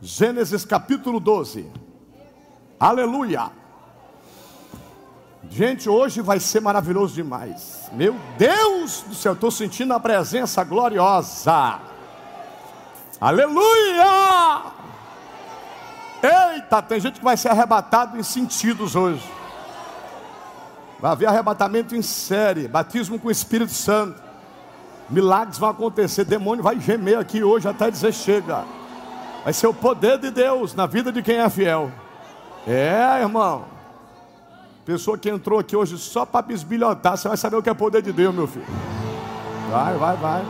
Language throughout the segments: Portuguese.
Gênesis capítulo 12. Aleluia. Gente, hoje vai ser maravilhoso demais. Meu Deus do céu, estou sentindo a presença gloriosa. Aleluia! Eita, tem gente que vai ser arrebatado em sentidos hoje. Vai haver arrebatamento em série, batismo com o Espírito Santo. Milagres vão acontecer, demônio vai gemer aqui hoje até dizer chega. Vai ser o poder de Deus na vida de quem é fiel. É, irmão. Pessoa que entrou aqui hoje só para bisbilhotar, você vai saber o que é poder de Deus, meu filho. Vai, vai, vai.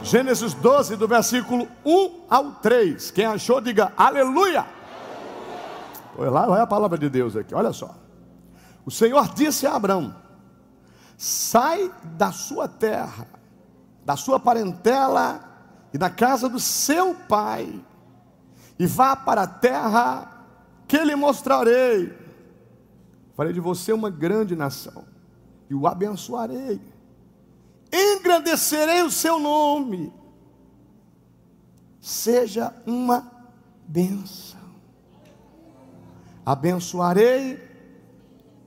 Gênesis 12, do versículo 1 ao 3. Quem achou, diga aleluia. Olha lá, olha a palavra de Deus aqui, olha só. O Senhor disse a Abraão: Sai da sua terra, da sua parentela e da casa do seu pai, e vá para a terra que lhe mostrarei. Farei de você uma grande nação, e o abençoarei, engrandecerei o seu nome, seja uma bênção. Abençoarei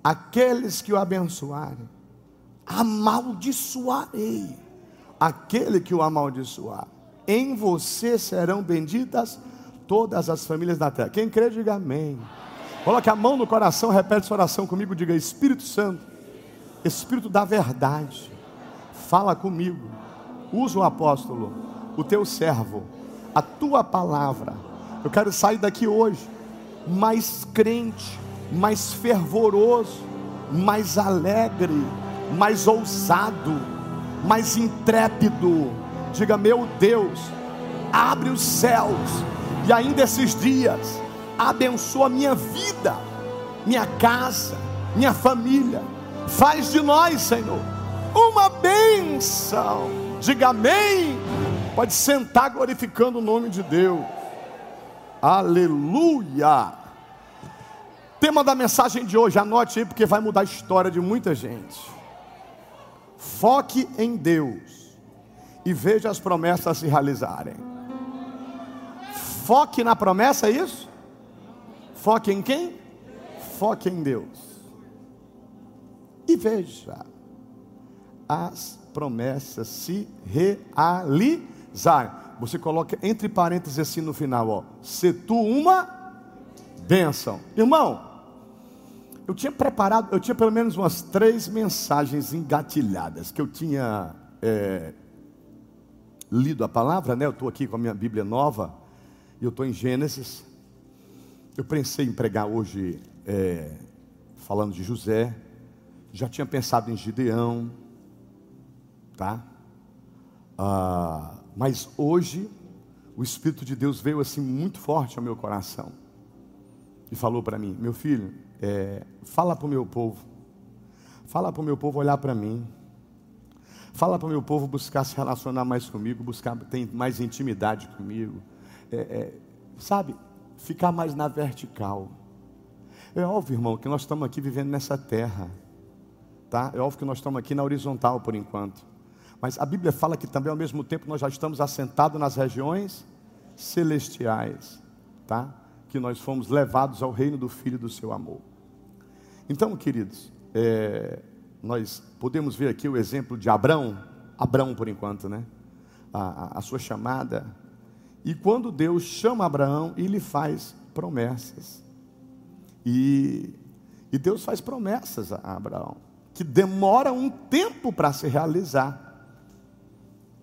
aqueles que o abençoarem, amaldiçoarei aquele que o amaldiçoar em você serão benditas todas as famílias da terra. Quem crê, diga amém. Coloque a mão no coração, repete essa oração comigo, diga Espírito Santo, Espírito da verdade, fala comigo. Usa o apóstolo, o teu servo, a tua palavra. Eu quero sair daqui hoje mais crente, mais fervoroso, mais alegre, mais ousado, mais intrépido Diga, meu Deus, abre os céus e ainda esses dias abençoa minha vida, minha casa, minha família. Faz de nós, Senhor, uma bênção. Diga amém. Pode sentar glorificando o nome de Deus. Aleluia. Tema da mensagem de hoje, anote aí porque vai mudar a história de muita gente. Foque em Deus e veja as promessas se realizarem. Foque na promessa, é isso? Foque em quem? Foque em Deus. E veja as promessas se realizarem. Você coloca entre parênteses assim no final, ó. Se tu uma bênção. Irmão, eu tinha preparado, eu tinha pelo menos umas três mensagens engatilhadas que eu tinha é, lido a palavra, né? Eu estou aqui com a minha Bíblia nova, e eu estou em Gênesis. Eu pensei em pregar hoje é, falando de José, já tinha pensado em Gideão, tá? Ah, mas hoje o Espírito de Deus veio assim muito forte ao meu coração e falou para mim: meu filho, é, fala para o meu povo, fala para o meu povo olhar para mim. Fala para o meu povo buscar se relacionar mais comigo, buscar ter mais intimidade comigo. É, é, sabe, ficar mais na vertical. É óbvio, irmão, que nós estamos aqui vivendo nessa terra. Tá? É óbvio que nós estamos aqui na horizontal por enquanto. Mas a Bíblia fala que também ao mesmo tempo nós já estamos assentados nas regiões celestiais, tá? Que nós fomos levados ao reino do Filho do seu amor. Então, queridos, é, nós podemos ver aqui o exemplo de Abraão, Abraão por enquanto, né? A, a, a sua chamada. E quando Deus chama Abraão, ele faz promessas. E, e Deus faz promessas a Abraão, que demora um tempo para se realizar.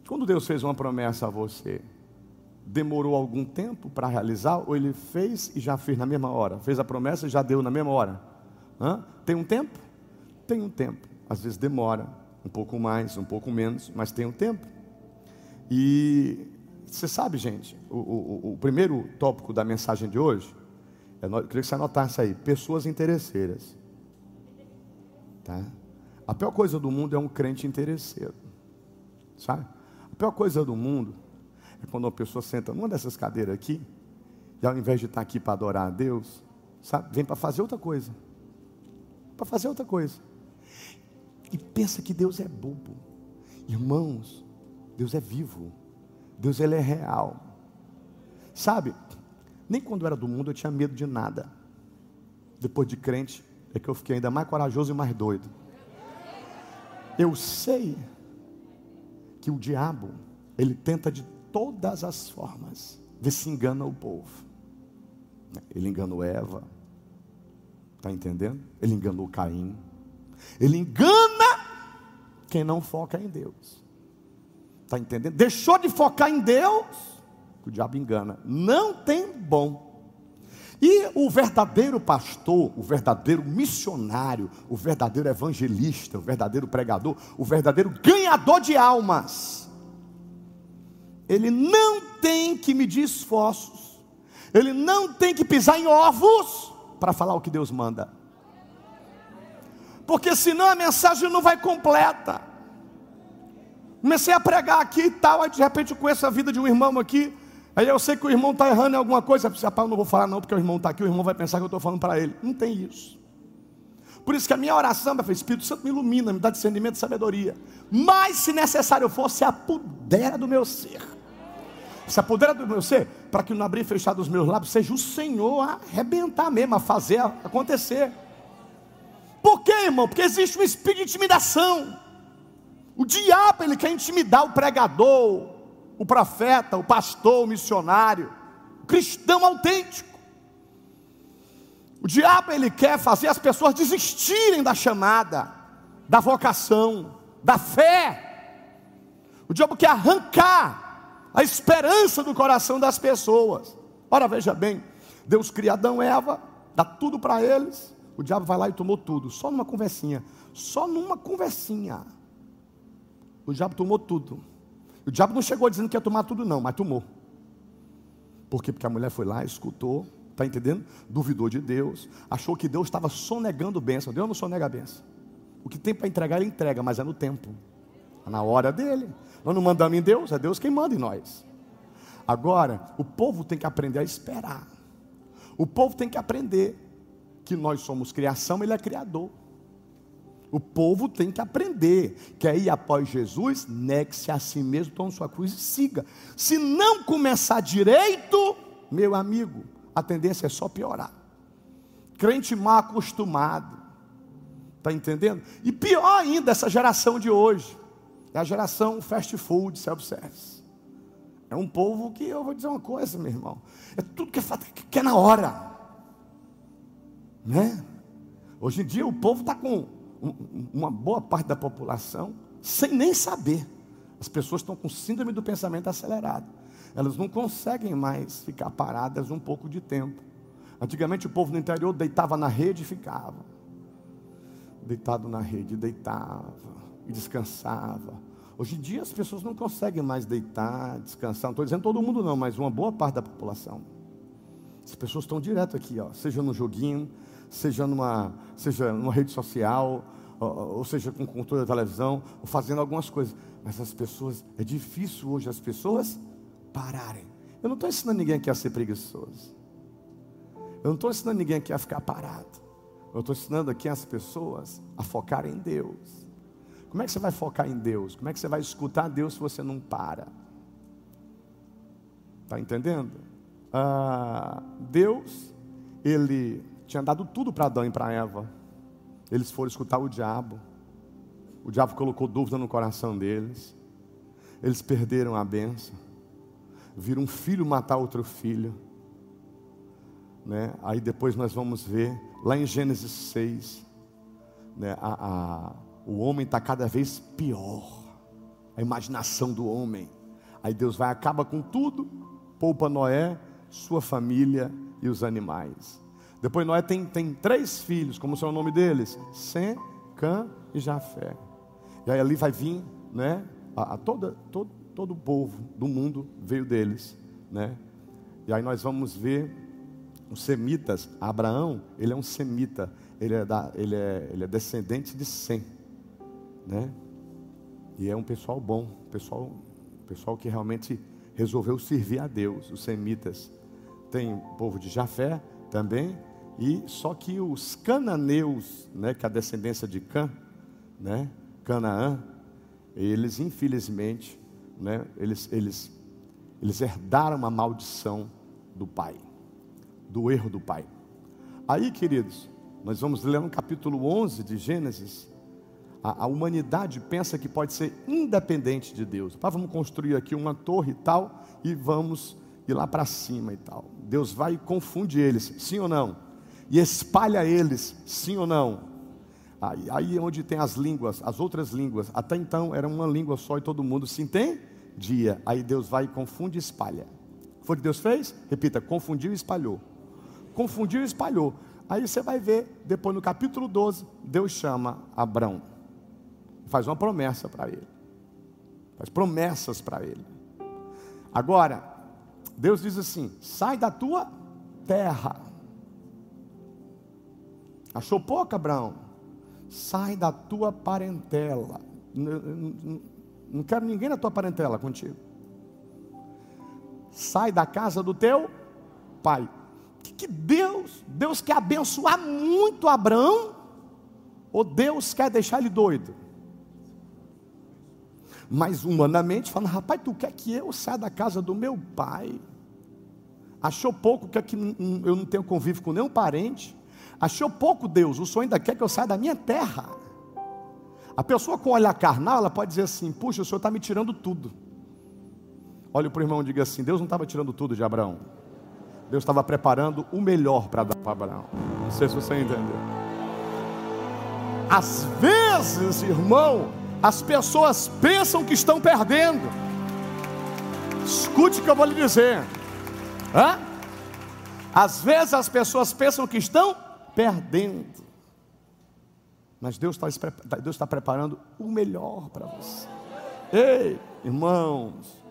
Quando Deus fez uma promessa a você, demorou algum tempo para realizar, ou ele fez e já fez na mesma hora? Fez a promessa e já deu na mesma hora? Hã? Tem um tempo? Tem um tempo às vezes demora, um pouco mais, um pouco menos, mas tem um tempo. E você sabe, gente, o, o, o primeiro tópico da mensagem de hoje, eu queria que você anotasse aí, pessoas interesseiras. Tá? A pior coisa do mundo é um crente interesseiro. Sabe? A pior coisa do mundo é quando uma pessoa senta numa dessas cadeiras aqui, e ao invés de estar aqui para adorar a Deus, sabe, vem para fazer outra coisa. Para fazer outra coisa e pensa que Deus é bobo. Irmãos, Deus é vivo. Deus ele é real. Sabe, nem quando eu era do mundo eu tinha medo de nada. Depois de crente, é que eu fiquei ainda mais corajoso e mais doido. Eu sei que o diabo, ele tenta de todas as formas ver se engana o povo. Ele enganou Eva, está entendendo? Ele enganou Caim. Ele engana quem não foca em Deus. Está entendendo? Deixou de focar em Deus, o diabo engana. Não tem bom. E o verdadeiro pastor, o verdadeiro missionário, o verdadeiro evangelista, o verdadeiro pregador, o verdadeiro ganhador de almas, ele não tem que medir esforços, ele não tem que pisar em ovos para falar o que Deus manda, porque senão a mensagem não vai completa. Comecei a pregar aqui e tal, aí de repente eu conheço a vida de um irmão aqui, Aí eu sei que o irmão está errando em alguma coisa. Rapaz, eu não vou falar não, porque o irmão está aqui, o irmão vai pensar que eu estou falando para ele. Não tem isso. Por isso que a minha oração, meu filho, Espírito Santo me ilumina, me dá discernimento e sabedoria. Mas se necessário for, se apodera do meu ser. Se apodera do meu ser, para que no abrir e fechar dos meus lábios seja o Senhor a arrebentar mesmo, a fazer acontecer. Por quê, irmão? Porque existe um espírito de intimidação. O diabo, ele quer intimidar o pregador, o profeta, o pastor, o missionário, o cristão autêntico. O diabo ele quer fazer as pessoas desistirem da chamada, da vocação, da fé. O diabo quer arrancar a esperança do coração das pessoas. Ora, veja bem, Deus cria Adão e Eva, dá tudo para eles. O diabo vai lá e tomou tudo, só numa conversinha, só numa conversinha. O diabo tomou tudo. O diabo não chegou dizendo que ia tomar tudo, não, mas tomou. Por quê? Porque a mulher foi lá, escutou, está entendendo? Duvidou de Deus, achou que Deus estava sonegando bênção. Deus não sonega a bênção. O que tem para entregar, ele entrega, mas é no tempo, é na hora dele. Nós não mandamos em Deus, é Deus quem manda em nós. Agora, o povo tem que aprender a esperar. O povo tem que aprender que nós somos criação, ele é criador. O povo tem que aprender. Quer ir após Jesus? Negue-se a si mesmo, tome sua cruz e siga. Se não começar direito, meu amigo, a tendência é só piorar. Crente mal acostumado. Está entendendo? E pior ainda, essa geração de hoje. É a geração fast food, self-service. É um povo que, eu vou dizer uma coisa, meu irmão. É tudo que é, que é na hora. Né? Hoje em dia o povo está com uma boa parte da população, sem nem saber. As pessoas estão com síndrome do pensamento acelerado. Elas não conseguem mais ficar paradas um pouco de tempo. Antigamente o povo no interior deitava na rede e ficava. Deitado na rede, deitava e descansava. Hoje em dia as pessoas não conseguem mais deitar, descansar. Não estou dizendo todo mundo não, mas uma boa parte da população. As pessoas estão direto aqui, ó, seja no joguinho, seja numa, seja numa rede social, ou, ou seja com controle da televisão, ou fazendo algumas coisas. Mas as pessoas, é difícil hoje as pessoas pararem. Eu não estou ensinando ninguém aqui a ser preguiçoso. Eu não estou ensinando ninguém aqui a ficar parado. Eu estou ensinando aqui as pessoas a focar em Deus. Como é que você vai focar em Deus? Como é que você vai escutar Deus se você não para? Está entendendo? Ah, Deus, Ele tinha dado tudo para Adão e para Eva. Eles foram escutar o diabo. O diabo colocou dúvida no coração deles. Eles perderam a benção. Viram um filho matar outro filho. Né? Aí depois nós vamos ver, lá em Gênesis 6, né? a, a, o homem está cada vez pior. A imaginação do homem. Aí Deus vai, acaba com tudo, poupa Noé, sua família e os animais. Depois Noé tem, tem três filhos, como são o nome deles? Sem, Cã e Jafé. E aí ali vai vir, né? A, a toda, todo, todo o povo do mundo veio deles, né? E aí nós vamos ver os semitas. Abraão, ele é um semita, ele é, da, ele é, ele é descendente de Sem, né? E é um pessoal bom, pessoal, pessoal que realmente resolveu servir a Deus, os semitas. Tem o povo de Jafé também, e só que os cananeus, né, que é a descendência de Cã, né, Canaã, eles infelizmente, né, eles, eles, eles herdaram uma maldição do pai, do erro do pai. Aí, queridos, nós vamos ler no capítulo 11 de Gênesis. A, a humanidade pensa que pode ser independente de Deus. Vamos construir aqui uma torre e tal, e vamos ir lá para cima e tal. Deus vai e confunde eles, sim ou não? E espalha eles, sim ou não? Aí, aí é onde tem as línguas, as outras línguas. Até então era uma língua só e todo mundo se entendia. Aí Deus vai e confunde e espalha. Foi o que Deus fez? Repita: confundiu e espalhou. Confundiu e espalhou. Aí você vai ver, depois no capítulo 12, Deus chama Abraão. Faz uma promessa para ele. Faz promessas para ele. Agora, Deus diz assim: sai da tua terra. Achou pouco, Abraão? Sai da tua parentela. Não quero ninguém na tua parentela contigo. Sai da casa do teu pai. Que, Deus, Deus quer abençoar muito Abraão, ou Deus quer deixar ele doido? Mas humanamente falando, rapaz, tu quer que eu saia da casa do meu pai? Achou pouco que eu não tenho convívio com nenhum parente? Achou pouco Deus, o Senhor ainda quer que eu saia da minha terra. A pessoa com olhar carnal, ela pode dizer assim: puxa, o Senhor está me tirando tudo. Olha para o irmão e diga assim: Deus não estava tirando tudo de Abraão. Deus estava preparando o melhor para dar para Abraão. Não sei se você entendeu. Às vezes, irmão, as pessoas pensam que estão perdendo. Escute o que eu vou lhe dizer. Hã? Às vezes as pessoas pensam que estão perdendo. Mas Deus está, Deus está preparando o melhor para você. Ei, irmãos,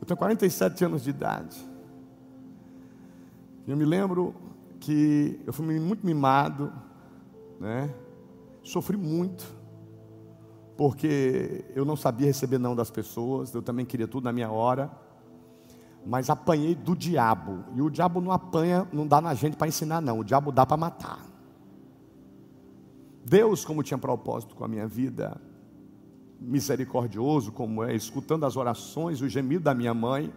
eu tenho 47 anos de idade. Eu me lembro que eu fui muito mimado, né? Sofri muito, porque eu não sabia receber não das pessoas, eu também queria tudo na minha hora, mas apanhei do diabo. E o diabo não apanha, não dá na gente para ensinar, não, o diabo dá para matar. Deus, como tinha propósito com a minha vida, misericordioso como é, escutando as orações, o gemido da minha mãe,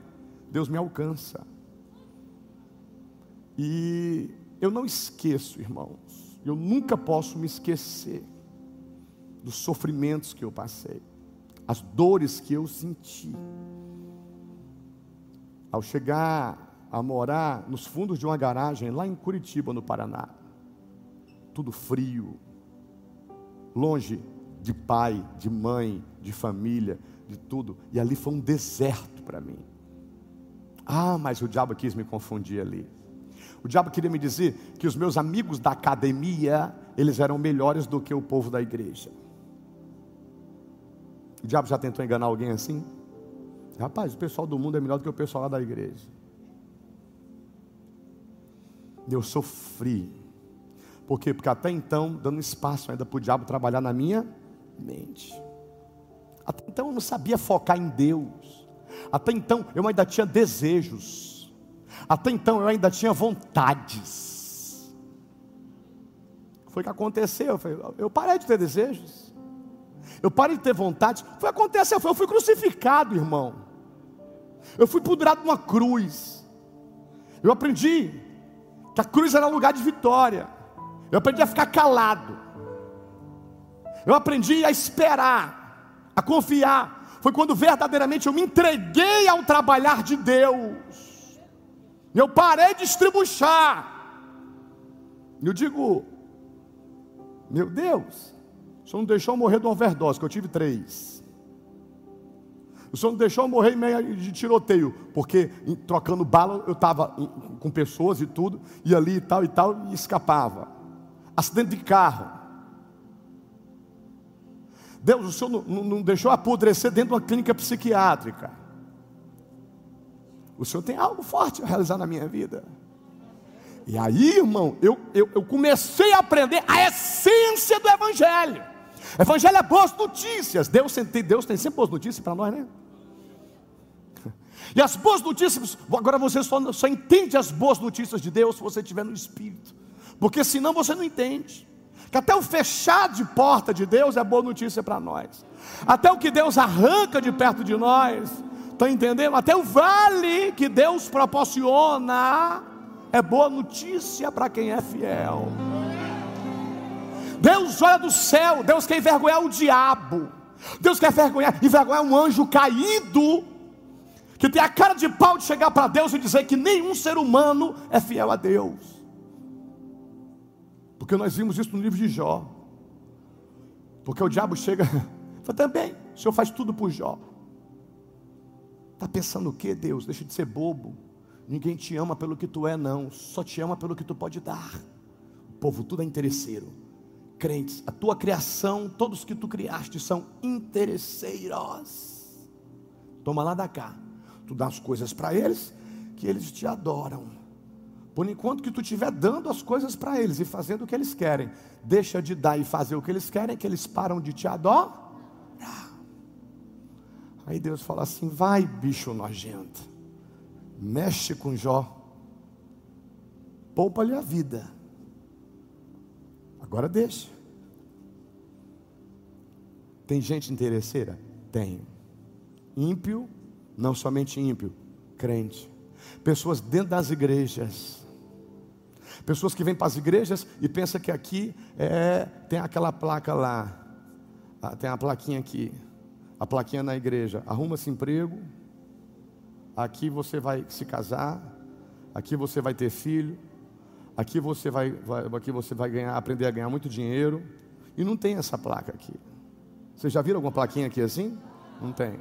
Deus me alcança. E eu não esqueço, irmãos, eu nunca posso me esquecer dos sofrimentos que eu passei, as dores que eu senti. Ao chegar a morar nos fundos de uma garagem lá em Curitiba, no Paraná, tudo frio, longe de pai, de mãe, de família, de tudo, e ali foi um deserto para mim. Ah, mas o diabo quis me confundir ali. O diabo queria me dizer que os meus amigos da academia, eles eram melhores do que o povo da igreja. O diabo já tentou enganar alguém assim? Rapaz, o pessoal do mundo é melhor do que o pessoal lá da igreja. Eu sofri. Por quê? Porque até então, dando espaço ainda para o diabo trabalhar na minha mente. Até então eu não sabia focar em Deus. Até então eu ainda tinha desejos. Até então eu ainda tinha vontades. Foi o que aconteceu. Eu parei de ter desejos. Eu parei de ter vontades. Foi o que aconteceu. Eu fui crucificado, irmão. Eu fui pendurado numa cruz. Eu aprendi que a cruz era lugar de vitória. Eu aprendi a ficar calado. Eu aprendi a esperar, a confiar. Foi quando verdadeiramente eu me entreguei ao trabalhar de Deus. Eu parei de estribuchar. Eu digo, meu Deus, o Senhor não deixou eu morrer de uma overdose, que eu tive três. O Senhor não deixou eu morrer em meio de tiroteio, porque trocando bala eu estava com pessoas e tudo, e ali e tal e tal, e escapava. Acidente de carro. Deus, o Senhor não, não, deixou apodrecer dentro de uma clínica psiquiátrica. O Senhor tem algo forte a realizar na minha vida. E aí, irmão, eu, eu, eu comecei a aprender a essência do Evangelho. Evangelho é boas notícias. Deus, Deus tem sempre boas notícias para nós, né? E as boas notícias, agora você só, só entende as boas notícias de Deus se você estiver no Espírito. Porque senão você não entende. Que até o fechar de porta de Deus é boa notícia para nós. Até o que Deus arranca de perto de nós Estão entendendo? Até o vale que Deus proporciona é boa notícia para quem é fiel. Deus olha do céu, Deus quer envergonhar o diabo. Deus quer envergonhar, envergonhar um anjo caído que tem a cara de pau de chegar para Deus e dizer que nenhum ser humano é fiel a Deus. Porque nós vimos isso no livro de Jó. Porque o diabo chega, fala também, o Senhor faz tudo por Jó. Está pensando o que, Deus? Deixa de ser bobo. Ninguém te ama pelo que tu é, não. Só te ama pelo que tu pode dar. O povo tudo é interesseiro. Crentes, a tua criação, todos que tu criaste são interesseiros. Toma lá da cá. Tu dá as coisas para eles, que eles te adoram. Por enquanto que tu estiver dando as coisas para eles e fazendo o que eles querem, deixa de dar e fazer o que eles querem, que eles param de te adorar. Aí Deus fala assim: vai, bicho nojento, mexe com Jó, poupa-lhe a vida. Agora deixa. Tem gente interesseira? Tem. Ímpio não somente ímpio, crente. Pessoas dentro das igrejas. Pessoas que vêm para as igrejas e pensam que aqui é, tem aquela placa lá. Ah, tem a plaquinha aqui. A plaquinha na igreja. Arruma-se emprego. Aqui você vai se casar. Aqui você vai ter filho. Aqui você vai, vai aqui você vai ganhar, aprender a ganhar muito dinheiro. E não tem essa placa aqui. Vocês já viram alguma plaquinha aqui assim? Não tem.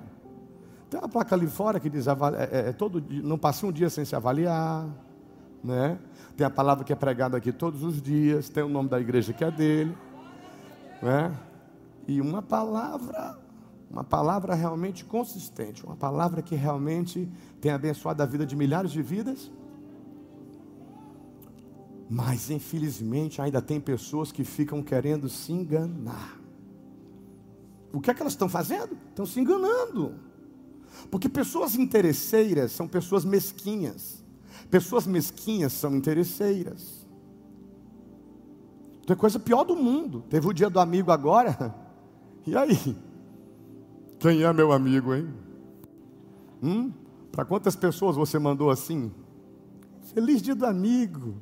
Tem uma placa ali fora que diz: é, é, é todo não passe um dia sem se avaliar. Né? Tem a palavra que é pregada aqui todos os dias. Tem o nome da igreja que é dele. Né? E uma palavra, uma palavra realmente consistente. Uma palavra que realmente tem abençoado a vida de milhares de vidas. Mas infelizmente ainda tem pessoas que ficam querendo se enganar. O que é que elas estão fazendo? Estão se enganando. Porque pessoas interesseiras são pessoas mesquinhas. Pessoas mesquinhas são interesseiras. Tem coisa pior do mundo. Teve o dia do amigo agora. E aí? Quem é meu amigo, hein? Hum? Para quantas pessoas você mandou assim? Feliz dia do amigo,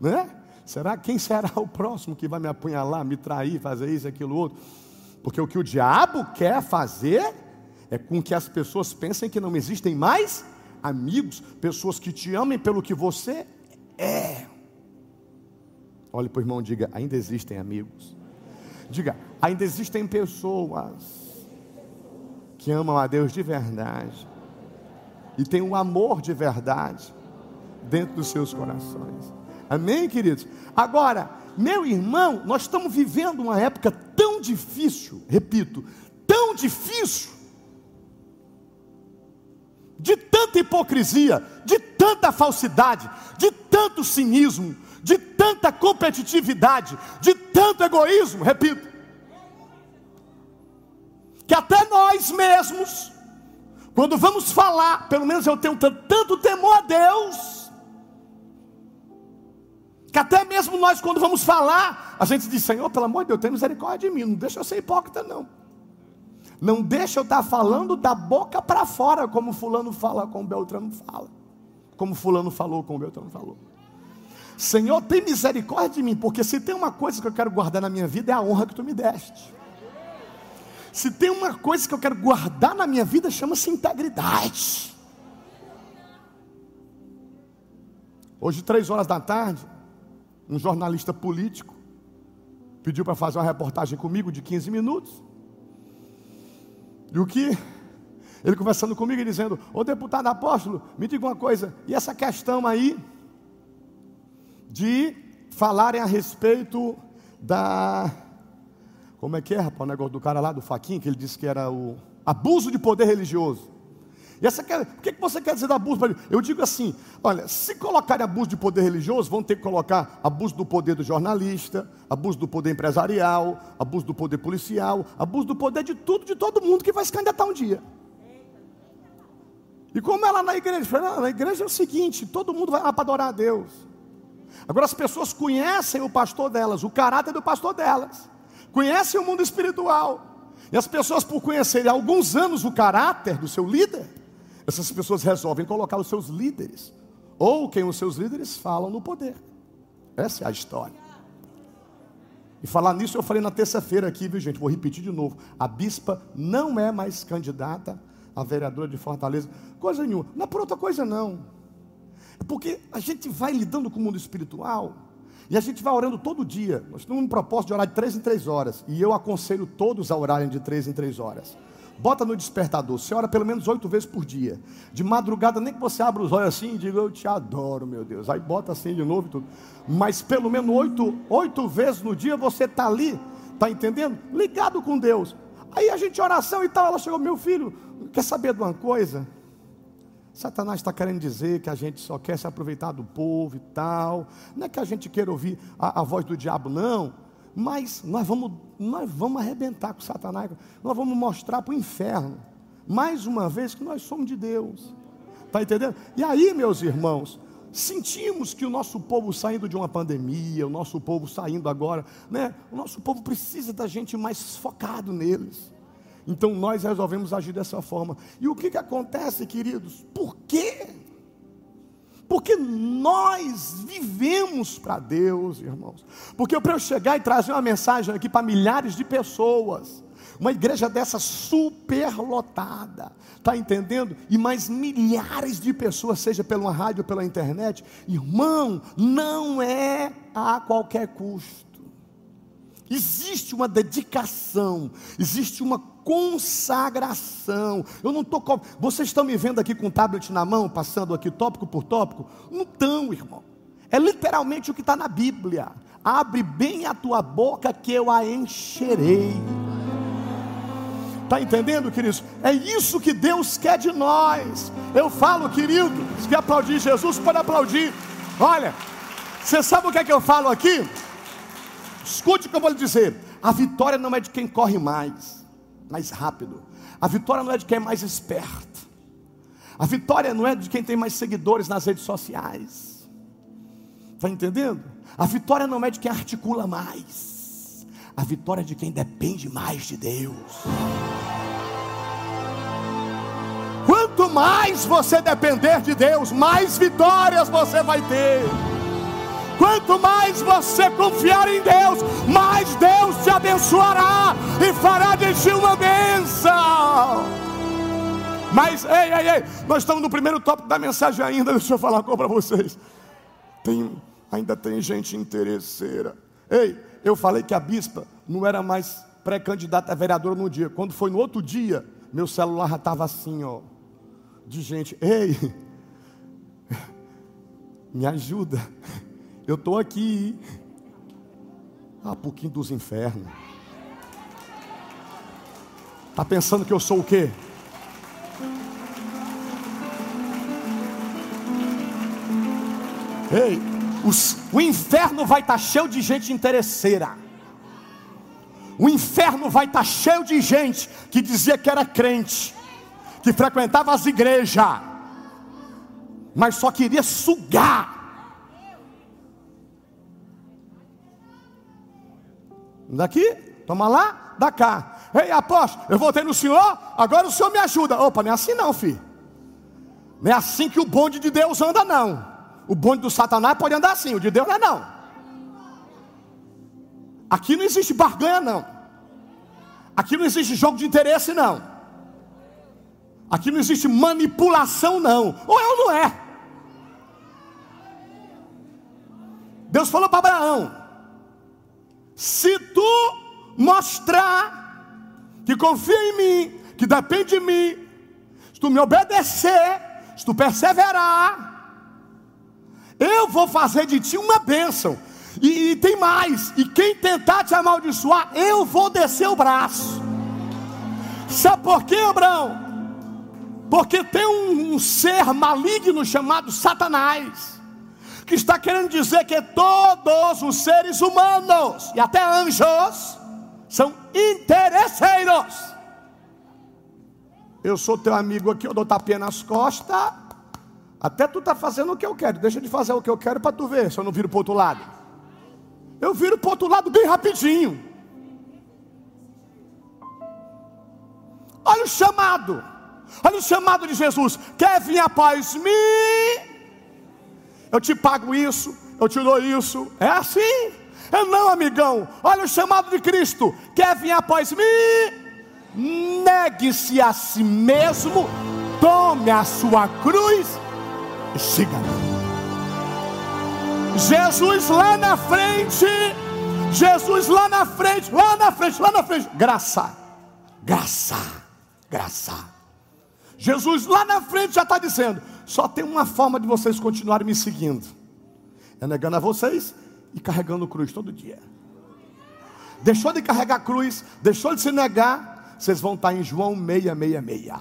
né? Será quem será o próximo que vai me apunhalar, me trair, fazer isso, aquilo, outro? Porque o que o diabo quer fazer é com que as pessoas pensem que não existem mais amigos, pessoas que te amem pelo que você é. Olhe para o irmão e diga: ainda existem amigos. Diga: ainda existem pessoas que amam a Deus de verdade e têm um amor de verdade dentro dos seus corações. Amém, queridos? Agora, meu irmão, nós estamos vivendo uma época tão difícil, repito, tão difícil, de tanta hipocrisia, de tanta falsidade, de tanto cinismo, de tanta competitividade, de tanto egoísmo, repito, que até nós mesmos, quando vamos falar, pelo menos eu tenho tanto temor a Deus, que até mesmo nós, quando vamos falar, a gente diz: Senhor, pelo amor de Deus, tem misericórdia de mim, não deixa eu ser hipócrita, não. Não deixa eu estar falando da boca para fora, como fulano fala, como Beltrano fala. Como fulano falou, como Beltrano falou. Senhor, tem misericórdia de mim, porque se tem uma coisa que eu quero guardar na minha vida é a honra que tu me deste. Se tem uma coisa que eu quero guardar na minha vida, chama-se integridade. Hoje, três horas da tarde, um jornalista político pediu para fazer uma reportagem comigo de 15 minutos. E o que? Ele conversando comigo e dizendo: Ô deputado apóstolo, me diga uma coisa, e essa questão aí de falarem a respeito da. Como é que é, rapaz, o negócio do cara lá, do Faquinha, que ele disse que era o abuso de poder religioso. E essa quer, o que você quer dizer do abuso? Eu digo assim: olha, se colocarem abuso de poder religioso, vão ter que colocar abuso do poder do jornalista, abuso do poder empresarial, abuso do poder policial, abuso do poder de tudo, de todo mundo que vai se candidatar um dia. E como é lá na igreja? na igreja é o seguinte: todo mundo vai lá para adorar a Deus. Agora as pessoas conhecem o pastor delas, o caráter do pastor delas, conhecem o mundo espiritual. E as pessoas, por conhecerem há alguns anos o caráter do seu líder, Essas pessoas resolvem colocar os seus líderes, ou quem os seus líderes falam no poder. Essa é a história. E falar nisso eu falei na terça-feira aqui, viu gente? Vou repetir de novo. A bispa não é mais candidata a vereadora de Fortaleza. Coisa nenhuma. Não é por outra coisa, não. É porque a gente vai lidando com o mundo espiritual e a gente vai orando todo dia. Nós temos um propósito de orar de três em três horas. E eu aconselho todos a orarem de três em três horas. Bota no despertador. Você ora pelo menos oito vezes por dia. De madrugada, nem que você abra os olhos assim e diga, eu te adoro, meu Deus. Aí bota assim de novo e tudo. Mas pelo menos oito, oito vezes no dia você está ali, está entendendo? Ligado com Deus. Aí a gente oração e tal. Ela chegou, meu filho, quer saber de uma coisa? Satanás está querendo dizer que a gente só quer se aproveitar do povo e tal. Não é que a gente queira ouvir a, a voz do diabo, não. Mas nós vamos, nós vamos arrebentar com Satanás. Nós vamos mostrar para o inferno. Mais uma vez que nós somos de Deus. Está entendendo? E aí, meus irmãos, sentimos que o nosso povo saindo de uma pandemia, o nosso povo saindo agora, né? O nosso povo precisa da gente mais focado neles. Então nós resolvemos agir dessa forma. E o que, que acontece, queridos? Por quê? Porque nós vivemos para Deus, irmãos. Porque para eu chegar e trazer uma mensagem aqui para milhares de pessoas, uma igreja dessa superlotada, está entendendo? E mais milhares de pessoas, seja pela rádio ou pela internet, irmão, não é a qualquer custo. Existe uma dedicação, existe uma consagração. Eu não estou. Vocês estão me vendo aqui com o tablet na mão, passando aqui tópico por tópico? Não estão, irmão. É literalmente o que está na Bíblia. Abre bem a tua boca que eu a encherei. Está entendendo, queridos? É isso que Deus quer de nós. Eu falo, querido, se quer aplaudir Jesus, pode aplaudir. Olha, você sabe o que é que eu falo aqui? Escute o que eu vou lhe dizer: a vitória não é de quem corre mais, mais rápido. A vitória não é de quem é mais esperto. A vitória não é de quem tem mais seguidores nas redes sociais. Está entendendo? A vitória não é de quem articula mais. A vitória é de quem depende mais de Deus. Quanto mais você depender de Deus, mais vitórias você vai ter. Quanto mais você confiar em Deus, mais Deus te abençoará e fará de ti uma bênção. Mas, ei, ei, ei, nós estamos no primeiro tópico da mensagem ainda. Deixa eu falar uma para vocês. Tem, ainda tem gente interesseira. Ei, eu falei que a bispa não era mais pré-candidata a vereadora no dia. Quando foi no outro dia, meu celular já estava assim, ó, de gente. Ei, me ajuda. Eu estou aqui. Ah, pouquinho dos infernos. Está pensando que eu sou o quê? Ei, os, o inferno vai estar tá cheio de gente interesseira. O inferno vai estar tá cheio de gente que dizia que era crente, que frequentava as igrejas, mas só queria sugar Daqui, toma lá, da cá. Ei, apóstolo, eu voltei no senhor, agora o senhor me ajuda. Opa, não é assim não, filho. Não é assim que o bonde de Deus anda, não. O bonde do Satanás pode andar assim, o de Deus não é não. Aqui não existe barganha, não. Aqui não existe jogo de interesse, não. Aqui não existe manipulação, não. Ou é ou não é. Deus falou para Abraão: se tu mostrar que confia em mim, que depende de mim, se tu me obedecer, se tu perseverar, eu vou fazer de ti uma bênção. E, e, tem mais, e quem tentar te amaldiçoar, eu vou descer o braço. Sabe por quê, Abraão? Porque tem um, um ser maligno chamado Satanás que está querendo dizer que todos os seres humanos e até anjos são interesseiros. Eu sou teu amigo aqui, eu dou tapinha nas costas. Até tu tá fazendo o que eu quero. Deixa de fazer o que eu quero para tu ver se eu não viro para outro lado. Eu viro para outro lado bem rapidinho. Olha o chamado. Olha o chamado de Jesus: quer vir após mim? Eu te pago isso, eu te dou isso. É assim? É não, amigão. Olha o chamado de Cristo: quer vir após mim? Negue-se a si mesmo, tome a sua cruz e siga-me. Jesus lá na frente, Jesus lá na frente, lá na frente, lá na frente, graça, graça, graça. Jesus lá na frente já está dizendo: só tem uma forma de vocês continuarem me seguindo, é negando a vocês e carregando cruz todo dia. Deixou de carregar cruz, deixou de se negar, vocês vão estar em João 666.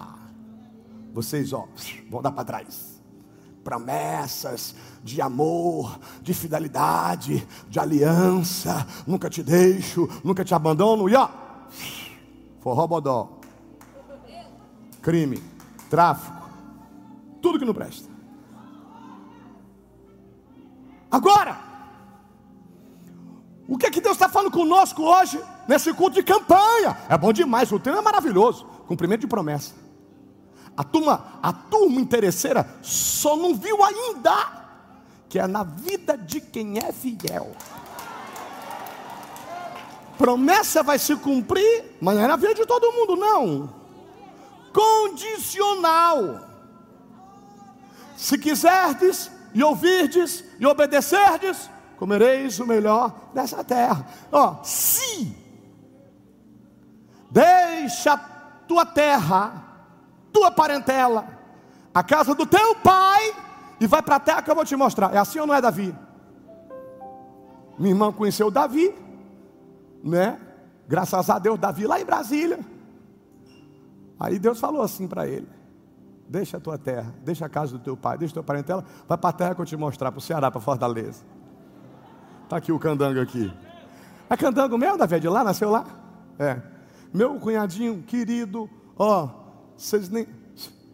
Vocês, ó, vão dar para trás. Promessas de amor, de fidelidade, de aliança. Nunca te deixo, nunca te abandono. E ó, forró bodó. Crime tráfico, tudo que não presta. Agora, o que é que Deus está falando conosco hoje, nesse culto de campanha? É bom demais, o tema é maravilhoso, cumprimento de promessa. A turma, a turma interesseira só não viu ainda que é na vida de quem é fiel. Promessa vai se cumprir, mas não é na vida de todo mundo, não condicional. Se quiserdes e ouvirdes e obedecerdes, comereis o melhor dessa terra. Ó, se deixa tua terra, tua parentela, a casa do teu pai e vai para a terra que eu vou te mostrar. É assim ou não é, Davi? Minha irmã conheceu Davi, né? Graças a Deus, Davi lá em Brasília. Aí Deus falou assim para ele: Deixa a tua terra, deixa a casa do teu pai, deixa tua parentela, vai para a terra que eu te mostrar, para o Ceará, para Fortaleza. Está aqui o candango aqui. É candango mesmo, Davi? É de lá? Nasceu lá? É. Meu cunhadinho querido, ó, vocês nem.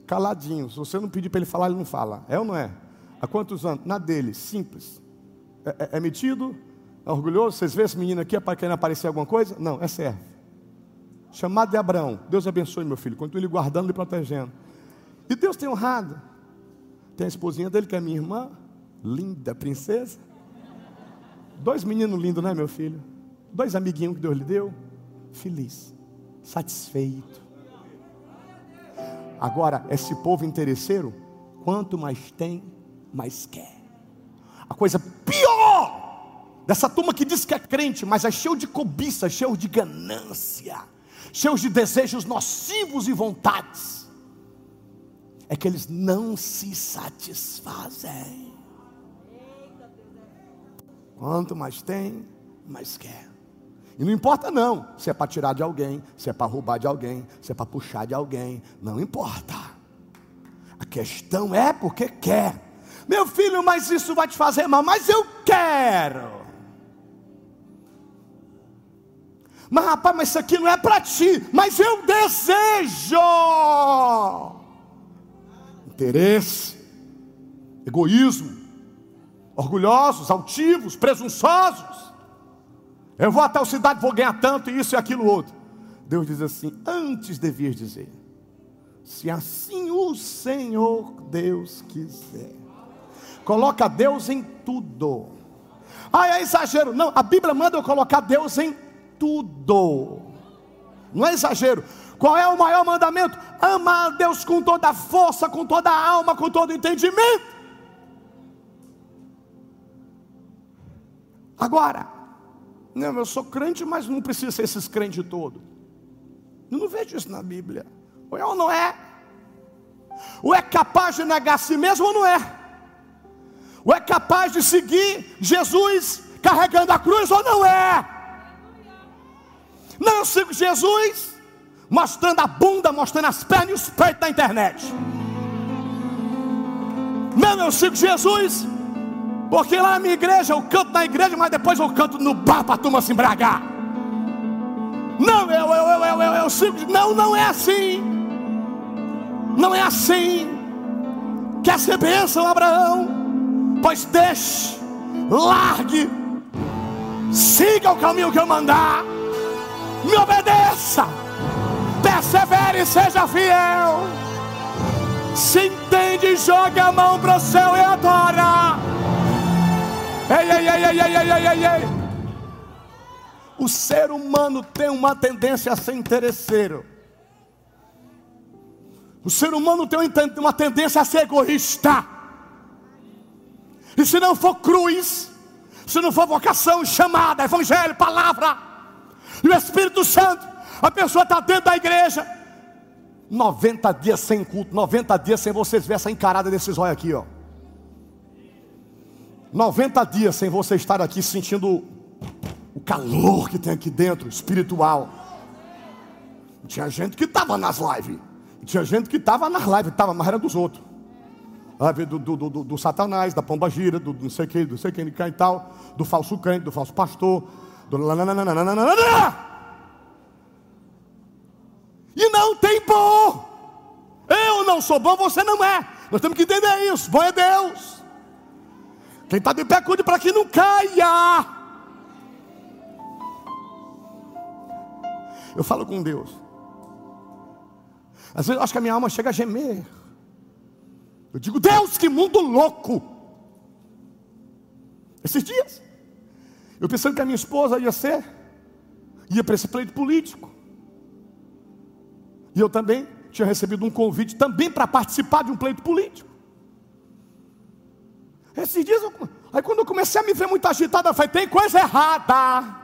Caladinho, se você não pedir para ele falar, ele não fala. É ou não é? Há quantos anos? Na dele, simples. É, é, é metido? É orgulhoso? Vocês vêem esse menino aqui para querer aparecer alguma coisa? Não, é servo chamado de Abraão. Deus abençoe meu filho, continue ele guardando e protegendo. E Deus tem honrado. Tem a esposinha dele, que é minha irmã, linda princesa. Dois meninos lindos, né, meu filho? Dois amiguinhos que Deus lhe deu. Feliz, satisfeito. Agora, esse povo interesseiro, quanto mais tem, mais quer. A coisa pior dessa turma que diz que é crente, mas é cheio de cobiça, cheio de ganância cheios de desejos nocivos e vontades, é que eles não se satisfazem. Quanto mais tem, mais quer. E não importa não, se é para tirar de alguém, se é para roubar de alguém, se é para puxar de alguém, não importa. A questão é porque quer. Meu filho, mas isso vai te fazer mal, mas eu quero. Mas rapaz, mas isso aqui não é para ti, mas eu desejo. Interesse, egoísmo, orgulhosos, altivos, presunçosos. Eu vou até a cidade, vou ganhar tanto, isso e aquilo outro. Deus diz assim: antes devias dizer, se assim o Senhor Deus quiser. Coloca Deus em tudo. Ah, é exagero. Não, a Bíblia manda eu colocar Deus em tudo. Não é exagero. Qual é o maior mandamento? Amar a Deus com toda a força, com toda a alma, com todo o entendimento. Agora, não, eu sou crente, mas não precisa ser esses crentes todos. Eu não vejo isso na Bíblia. Ou é ou não é? Ou é capaz de negar a si mesmo ou não é? Ou é capaz de seguir Jesus carregando a cruz ou não é? Não, eu sigo Jesus, mostrando a bunda, mostrando as pernas e os peitos na internet. Não, eu sigo Jesus, porque lá na minha igreja eu canto na igreja, mas depois eu canto no bar para a turma se embragar. Não, eu, eu, eu, eu, eu, eu sigo. Não, não é assim. Não é assim. Quer ser bênção, Abraão? Pois deixe, largue, siga o caminho que eu mandar me obedeça, persevere e seja fiel. Se entende, joga a mão para o céu e adora. Ei, ei, ei, ei, ei, ei, ei, ei. O ser humano tem uma tendência a ser interesseiro. O ser humano tem uma tendência a ser egoísta. E se não for cruz, se não for vocação, chamada, evangelho, palavra, e o Espírito Santo, a pessoa está dentro da igreja, 90 dias sem culto, 90 dias sem vocês ver essa encarada desses olhos aqui, ó. 90 dias sem você estar aqui sentindo o calor que tem aqui dentro, espiritual. Tinha gente que estava nas lives. Tinha gente que estava nas lives, estava, mas era dos outros. Do, do, do, do, Satanás, da pomba gira, do não sei quem, não sei quem e tal, do falso crente, do falso pastor, do E não tem bom. Eu não sou bom, você não é. Nós temos que entender isso. Bom é Deus. Quem está de pé, cuide para que não caia. Eu falo com Deus. Às vezes eu acho que a minha alma chega a gemer. Eu digo, Deus, que mundo louco. Esses dias, eu pensando que a minha esposa ia ser, ia para esse pleito político. E eu também tinha recebido um convite também para participar de um pleito político. Esses dias, eu, aí quando eu comecei a me ver muito agitada, eu falei, tem coisa errada.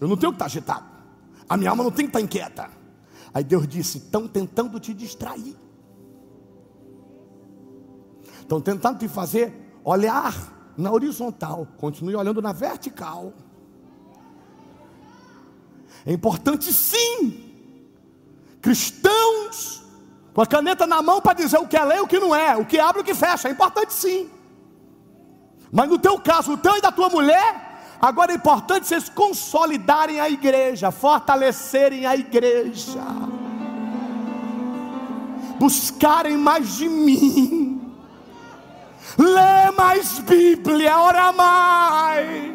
Eu não tenho que estar agitado. A minha alma não tem que estar inquieta. Aí Deus disse: estão tentando te distrair. Estão tentando te fazer olhar na horizontal. Continue olhando na vertical. É importante sim. Cristãos com a caneta na mão para dizer o que é lei e o que não é, o que abre e o que fecha. É importante sim. Mas no teu caso, o teu e da tua mulher, agora é importante vocês consolidarem a igreja, fortalecerem a igreja, buscarem mais de mim lê mais Bíblia, ora mais.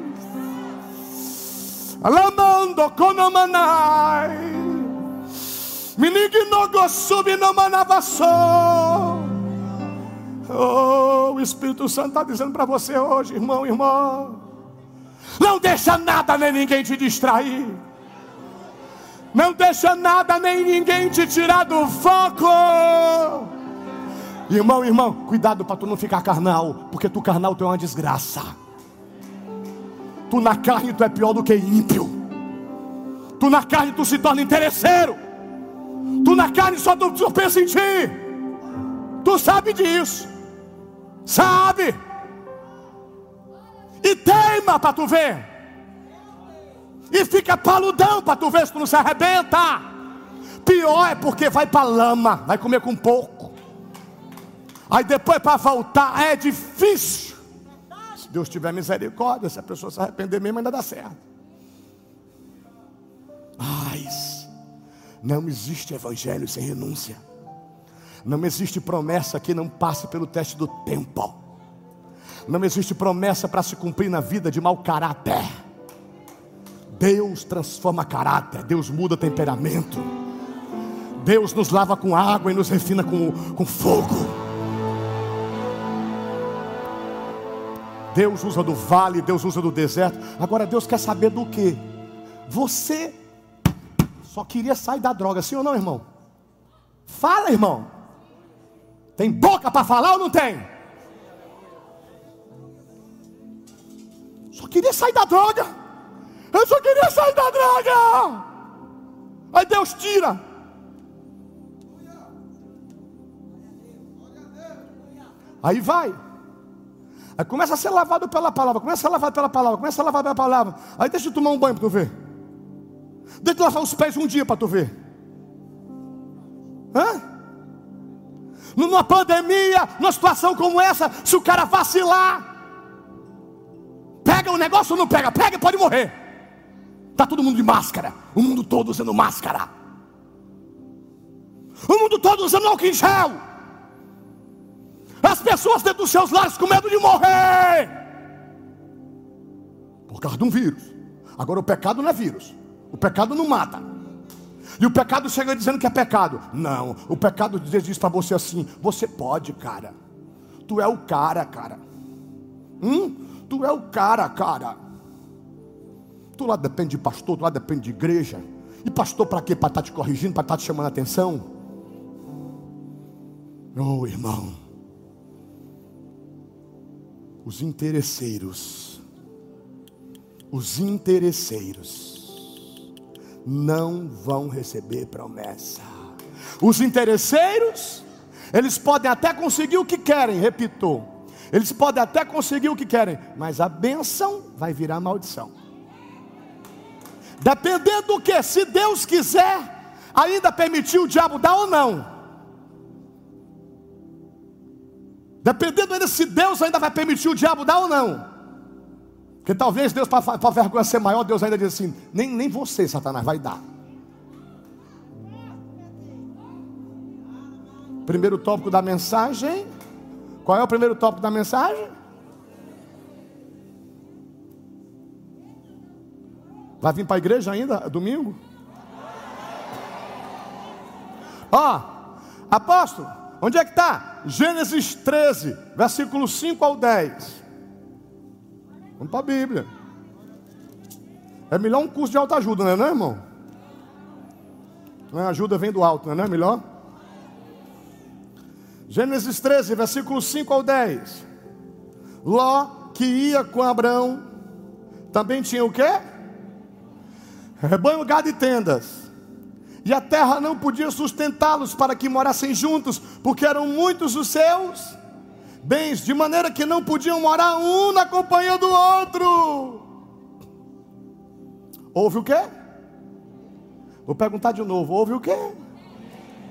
Alamando konomanai. Oh, o Espírito Santo está dizendo para você hoje, irmão, irmã. Não deixa nada nem ninguém te distrair. Não deixa nada nem ninguém te tirar do foco. Irmão, irmão, cuidado para tu não ficar carnal, porque tu carnal tu é uma desgraça. Tu na carne tu é pior do que ímpio. Tu na carne tu se torna interesseiro. Tu na carne só tu, tu pensa em ti. Tu sabe disso. Sabe? E teima para tu ver. E fica paludão para tu ver se tu não se arrebenta. Pior é porque vai para lama, vai comer com pouco. Aí depois para voltar é difícil. Se Deus tiver misericórdia, se a pessoa se arrepender mesmo, ainda dá certo. Mas não existe evangelho sem renúncia. Não existe promessa que não passe pelo teste do tempo. Não existe promessa para se cumprir na vida de mau caráter. Deus transforma caráter, Deus muda temperamento. Deus nos lava com água e nos refina com, com fogo. Deus usa do vale, Deus usa do deserto. Agora Deus quer saber do que? Você só queria sair da droga, sim ou não, irmão? Fala, irmão. Tem boca para falar ou não tem? Só queria sair da droga. Eu só queria sair da droga. Aí Deus tira. Aí vai. Aí começa a ser lavado pela palavra, começa a ser lavado pela palavra, começa a lavar pela palavra. Aí deixa eu tomar um banho para tu ver. Deixa eu lavar os pés um dia para tu ver. Hã? Numa pandemia, numa situação como essa, se o cara vacilar, pega o negócio ou não pega? Pega e pode morrer. Está todo mundo de máscara, o mundo todo usando máscara. O mundo todo usando álcool em gel. As pessoas dentro dos seus lares com medo de morrer. Por causa de um vírus. Agora o pecado não é vírus. O pecado não mata. E o pecado chega dizendo que é pecado. Não, o pecado diz para você assim: você pode, cara. Tu é o cara, cara. Hum? Tu é o cara, cara. Tu lá depende de pastor, tu lá depende de igreja. E pastor para quê? Para estar tá te corrigindo, para estar tá te chamando a atenção? Oh, irmão. Os interesseiros. Os interesseiros não vão receber promessa. Os interesseiros, eles podem até conseguir o que querem, repito. Eles podem até conseguir o que querem, mas a bênção vai virar maldição. Dependendo do que, se Deus quiser, ainda permitir o diabo dar ou não. Dependendo ainda se Deus ainda vai permitir o diabo dar ou não. Porque talvez Deus, para a vergonha ser maior, Deus ainda diz assim: nem, nem você, Satanás, vai dar. Primeiro tópico da mensagem. Qual é o primeiro tópico da mensagem? Vai vir para a igreja ainda, domingo? Ó, apóstolo, onde é que está? Gênesis 13, versículo 5 ao 10. Vamos para a Bíblia. É melhor um curso de autoajuda, não é, não, irmão? Não é ajuda vem do alto, não é melhor? Gênesis 13, versículo 5 ao 10. Ló, que ia com Abraão, também tinha o quê? rebanho, gado e tendas. E a terra não podia sustentá-los para que morassem juntos, porque eram muitos os seus bens, de maneira que não podiam morar um na companhia do outro. Houve o quê? Vou perguntar de novo: houve o quê?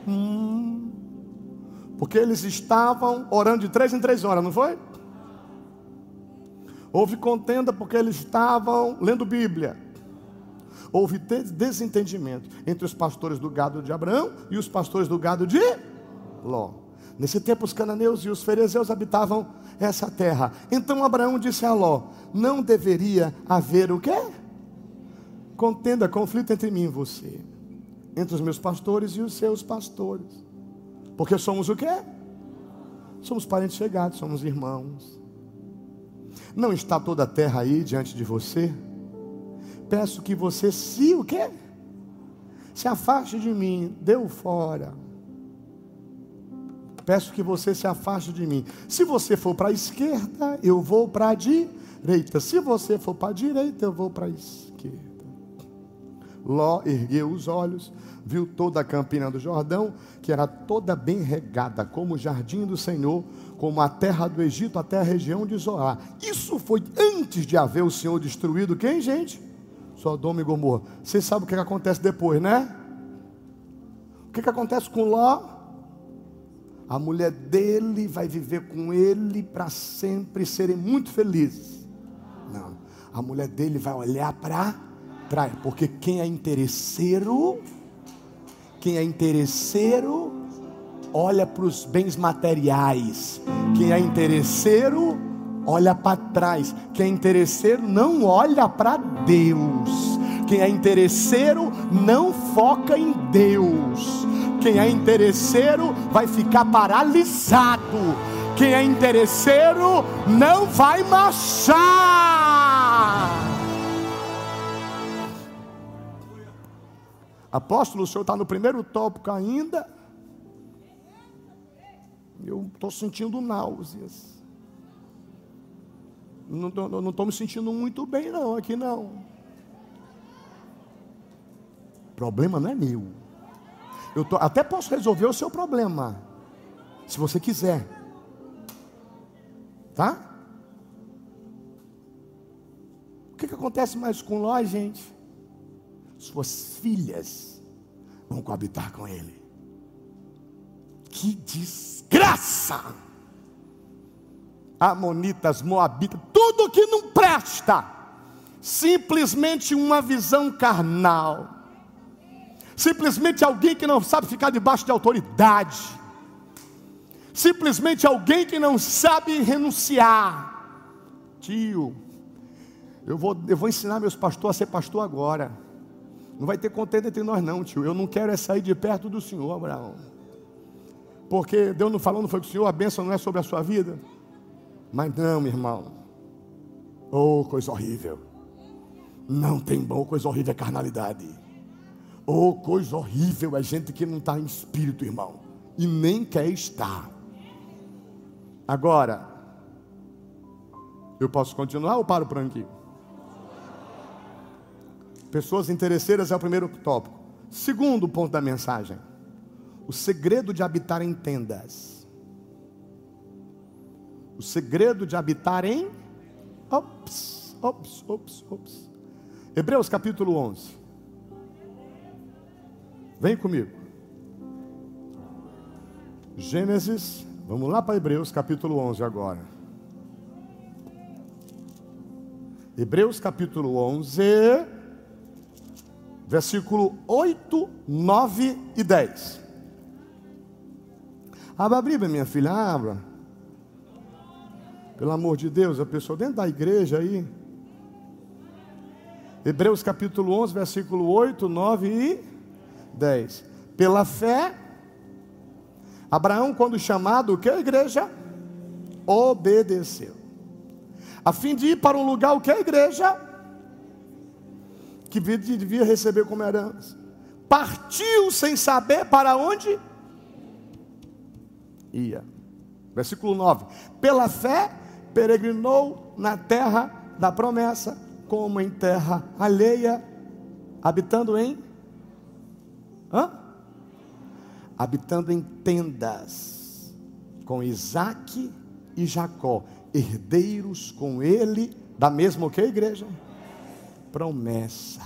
Hum, porque eles estavam orando de três em três horas, não foi? Houve contenda porque eles estavam lendo Bíblia houve desentendimento entre os pastores do gado de Abraão e os pastores do gado de Ló. Nesse tempo, os cananeus e os fariseus habitavam essa terra. Então Abraão disse a Ló: Não deveria haver o quê? Contenda, conflito entre mim e você, entre os meus pastores e os seus pastores. Porque somos o quê? Somos parentes chegados, somos irmãos. Não está toda a terra aí diante de você? peço que você se o quê? Se afaste de mim, deu fora. Peço que você se afaste de mim. Se você for para a esquerda, eu vou para a direita. Se você for para a direita, eu vou para a esquerda. Ló ergueu os olhos, viu toda a campina do Jordão, que era toda bem regada, como o jardim do Senhor, como a terra do Egito até a região de Zoar. Isso foi antes de haver o Senhor destruído quem, gente? Sodoma e Gomorra. Vocês sabem o que, que acontece depois, né? O que, que acontece com Ló? A mulher dele vai viver com ele para sempre serem muito felizes. Não, a mulher dele vai olhar para trás, porque quem é interesseiro, quem é interesseiro, olha para os bens materiais. Quem é interesseiro, olha para trás. Quem é interesseiro não olha para Deus. Quem é interesseiro não foca em Deus. Quem é interesseiro vai ficar paralisado. Quem é interesseiro não vai marchar. Apóstolo, o senhor está no primeiro tópico ainda. Eu estou sentindo náuseas. Não estou me sentindo muito bem, não, aqui não. O problema não é meu. Eu tô, até posso resolver o seu problema, se você quiser. Tá? O que, que acontece mais com nós, gente? Suas filhas vão coabitar com ele. Que desgraça! Amonitas, Moabitas, tudo que não presta, simplesmente uma visão carnal, simplesmente alguém que não sabe ficar debaixo de autoridade, simplesmente alguém que não sabe renunciar. Tio, eu vou, eu vou ensinar meus pastores a ser pastor agora. Não vai ter contenda entre nós, não, tio. Eu não quero é sair de perto do Senhor, Abraão. Porque Deus não falou, não foi com o Senhor, a bênção não é sobre a sua vida. Mas não, meu irmão. Oh, coisa horrível. Não tem bom, coisa horrível é carnalidade. Oh, coisa horrível é gente que não está em espírito, irmão. E nem quer estar. Agora, eu posso continuar ou paro por aqui? Pessoas interesseiras é o primeiro tópico. Segundo ponto da mensagem: o segredo de habitar em tendas. O segredo de habitar em. Ops, ops, ops, ops. Hebreus capítulo 11. Vem comigo. Gênesis, vamos lá para Hebreus capítulo 11 agora. Hebreus capítulo 11, versículo 8, 9 e 10. Abra a Bíblia, minha filha, abra. Pelo amor de Deus, a pessoa dentro da igreja aí. Hebreus capítulo 11, versículo 8, 9 e 10. Pela fé, Abraão, quando chamado, o que a igreja? Obedeceu. A fim de ir para um lugar, o que a igreja? Que devia receber como herança. Partiu sem saber para onde ia. Versículo 9: Pela fé peregrinou na terra da promessa, como em terra alheia, habitando em Hã? Habitando em tendas com Isaac e Jacó, herdeiros com ele da mesma o que igreja? Promessa.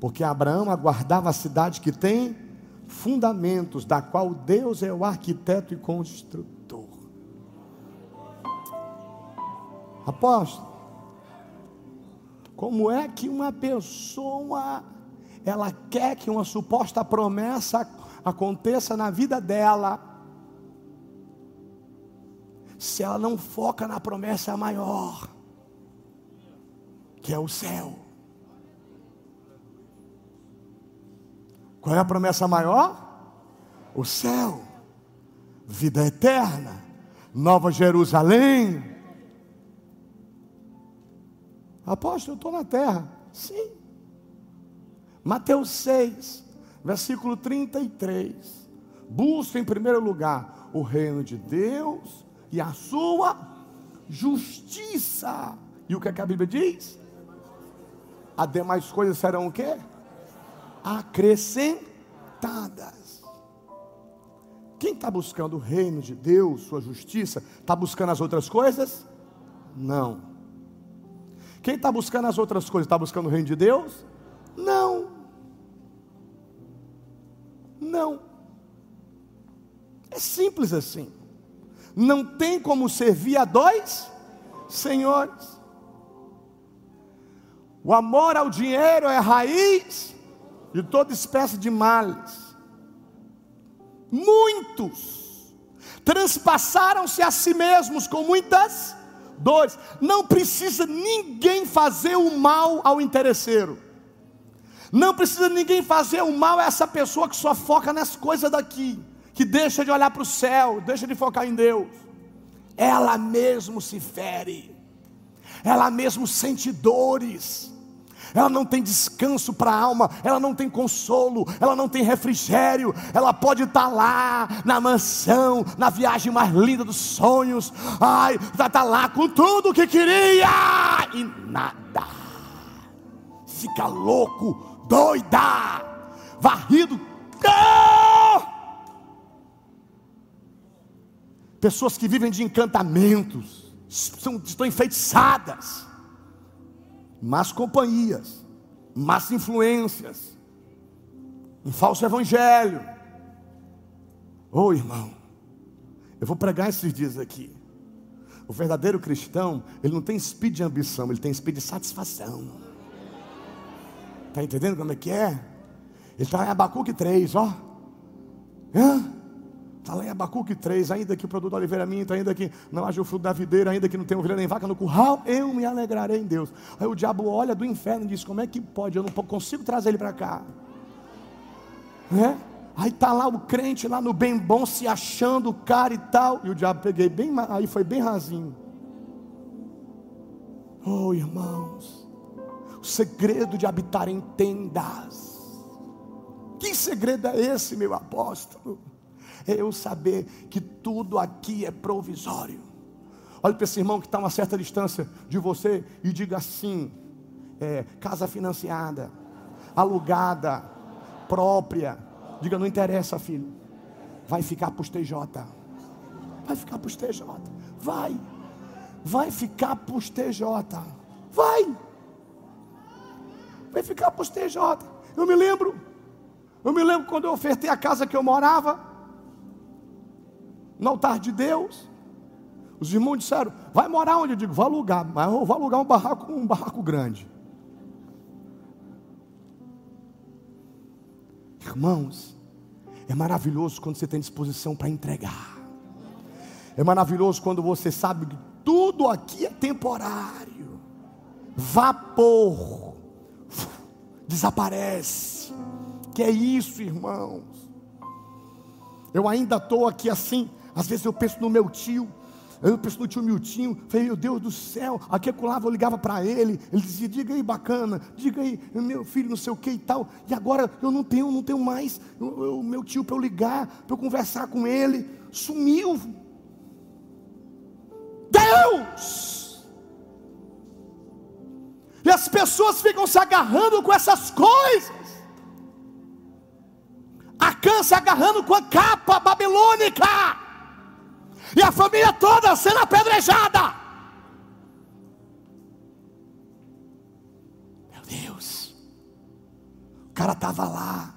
Porque Abraão aguardava a cidade que tem fundamentos, da qual Deus é o arquiteto e construtor. Apóstolo, como é que uma pessoa ela quer que uma suposta promessa aconteça na vida dela, se ela não foca na promessa maior, que é o céu. Qual é a promessa maior? O céu, vida eterna, Nova Jerusalém. Apóstolo, eu estou na terra. Sim. Mateus 6, versículo 33. Busca em primeiro lugar o reino de Deus e a sua justiça. E o que, é que a Bíblia diz? As demais coisas serão o quê? Acrescentadas. Quem está buscando o reino de Deus, sua justiça, está buscando as outras coisas? Não. Quem está buscando as outras coisas, está buscando o reino de Deus? Não. Não. É simples assim. Não tem como servir a dois senhores. O amor ao dinheiro é a raiz de toda espécie de males. Muitos transpassaram-se a si mesmos com muitas dores. Não precisa ninguém fazer o mal ao interesseiro. Não precisa ninguém fazer o mal a essa pessoa que só foca nas coisas daqui, que deixa de olhar para o céu, deixa de focar em Deus. Ela mesmo se fere, ela mesmo sente dores, ela não tem descanso para a alma, ela não tem consolo, ela não tem refrigério, ela pode estar tá lá na mansão, na viagem mais linda dos sonhos, ai, está tá lá com tudo o que queria e nada, fica louco, doida, varrido. Pessoas que vivem de encantamentos, são, estão enfeitiçadas, más companhias, más influências, um falso evangelho. Ô oh, irmão, eu vou pregar esses dias aqui. O verdadeiro cristão, ele não tem speed de ambição, ele tem speed de satisfação. Está entendendo como é que é? Ele está em Abacuque 3, ó. Está lá em Abacuque 3, ainda que o produto da oliveira minta, ainda que não haja o fruto da videira, ainda que não tenha ovelha nem vaca no curral, eu me alegrarei em Deus. Aí o diabo olha do inferno e diz: Como é que pode? Eu não consigo trazer ele para cá. É? Aí tá lá o crente lá no bem bom se achando cara e tal. E o diabo peguei bem, aí foi bem rasinho. Oh, irmãos, o segredo de habitar em tendas. Que segredo é esse, meu apóstolo? É eu saber que tudo aqui é provisório. Olhe para esse irmão que está a uma certa distância de você e diga assim: é, casa financiada, alugada, própria. Diga, não interessa, filho. Vai ficar para os TJ. Vai ficar para os TJ. Vai vai ficar para os TJ. Vai. Vai ficar para os TJ. Eu me lembro. Eu me lembro quando eu ofertei a casa que eu morava. No altar de Deus. Os irmãos disseram, vai morar onde? Eu digo, vou alugar, mas eu vou alugar um barraco, um barraco grande. Irmãos, é maravilhoso quando você tem disposição para entregar. É maravilhoso quando você sabe que tudo aqui é temporário. Vapor desaparece. Que é isso, irmãos? Eu ainda estou aqui assim. Às vezes eu penso no meu tio. Eu penso no tio Miltinho, falei, meu Deus do céu, aqui acolava, eu ligava para ele, ele dizia, diga aí bacana, diga aí, meu filho, não sei o que e tal, e agora eu não tenho, não tenho mais o meu tio para eu ligar, para eu conversar com ele, sumiu, Deus. As pessoas ficam se agarrando com essas coisas. Acã se agarrando com a capa babilônica. E a família toda sendo apedrejada. Meu Deus. O cara estava lá.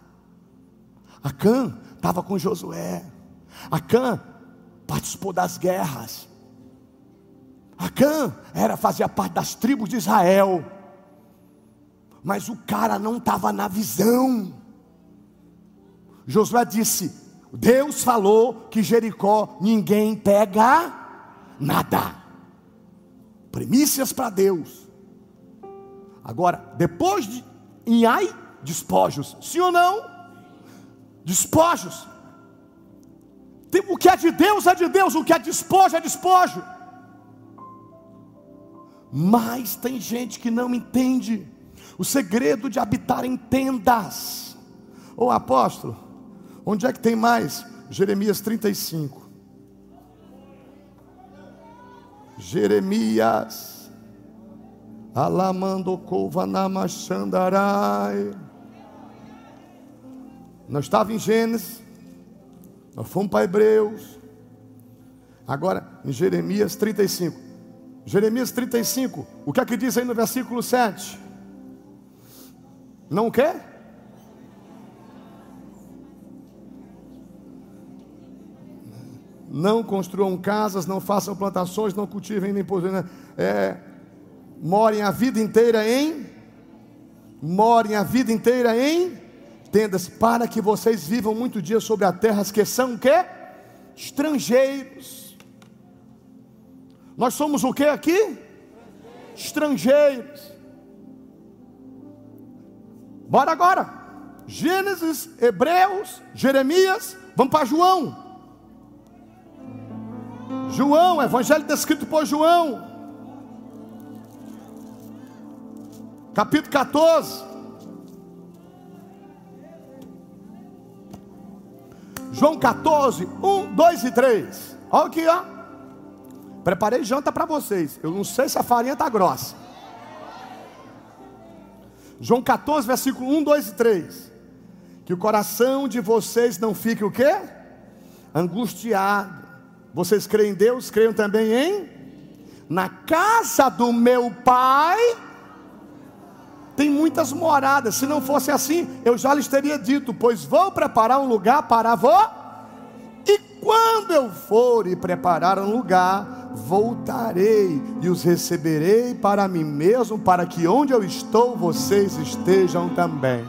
Acã estava com Josué. Acã participou das guerras. Acã era fazia parte das tribos de Israel. Mas o cara não estava na visão. Josué disse: Deus falou que Jericó ninguém pega nada. Primícias para Deus. Agora, depois de em Ai, despojos. Sim ou não? Despojos. O que é de Deus é de Deus, o que é despojo é despojo. Mas tem gente que não entende o segredo de habitar em tendas. Ô apóstolo, onde é que tem mais? Jeremias 35. Jeremias. Alamandokova namachandarai. Nós estávamos em Gênesis. Nós fomos para Hebreus. Agora, em Jeremias 35. Jeremias 35, o que é que diz aí no versículo 7? Não quer? Não construam casas, não façam plantações, não cultivem nem possuem. É, morem a vida inteira em. Morem a vida inteira em tendas, para que vocês vivam muito dias sobre a terra, que são o quê? Estrangeiros nós somos o que aqui? Estrangeiros. Bora agora. Gênesis, Hebreus, Jeremias, vamos para João. João, evangelho descrito por João. Capítulo 14. João 14, 1, 2 e 3. Olha aqui, ó. Preparei janta para vocês. Eu não sei se a farinha está grossa. João 14, versículo 1, 2 e 3. Que o coração de vocês não fique o quê? Angustiado. Vocês creem em Deus, creiam também em? Na casa do meu pai tem muitas moradas. Se não fosse assim, eu já lhes teria dito: Pois vou preparar um lugar para vós. E quando eu for e preparar um lugar, voltarei e os receberei para mim mesmo, para que onde eu estou vocês estejam também.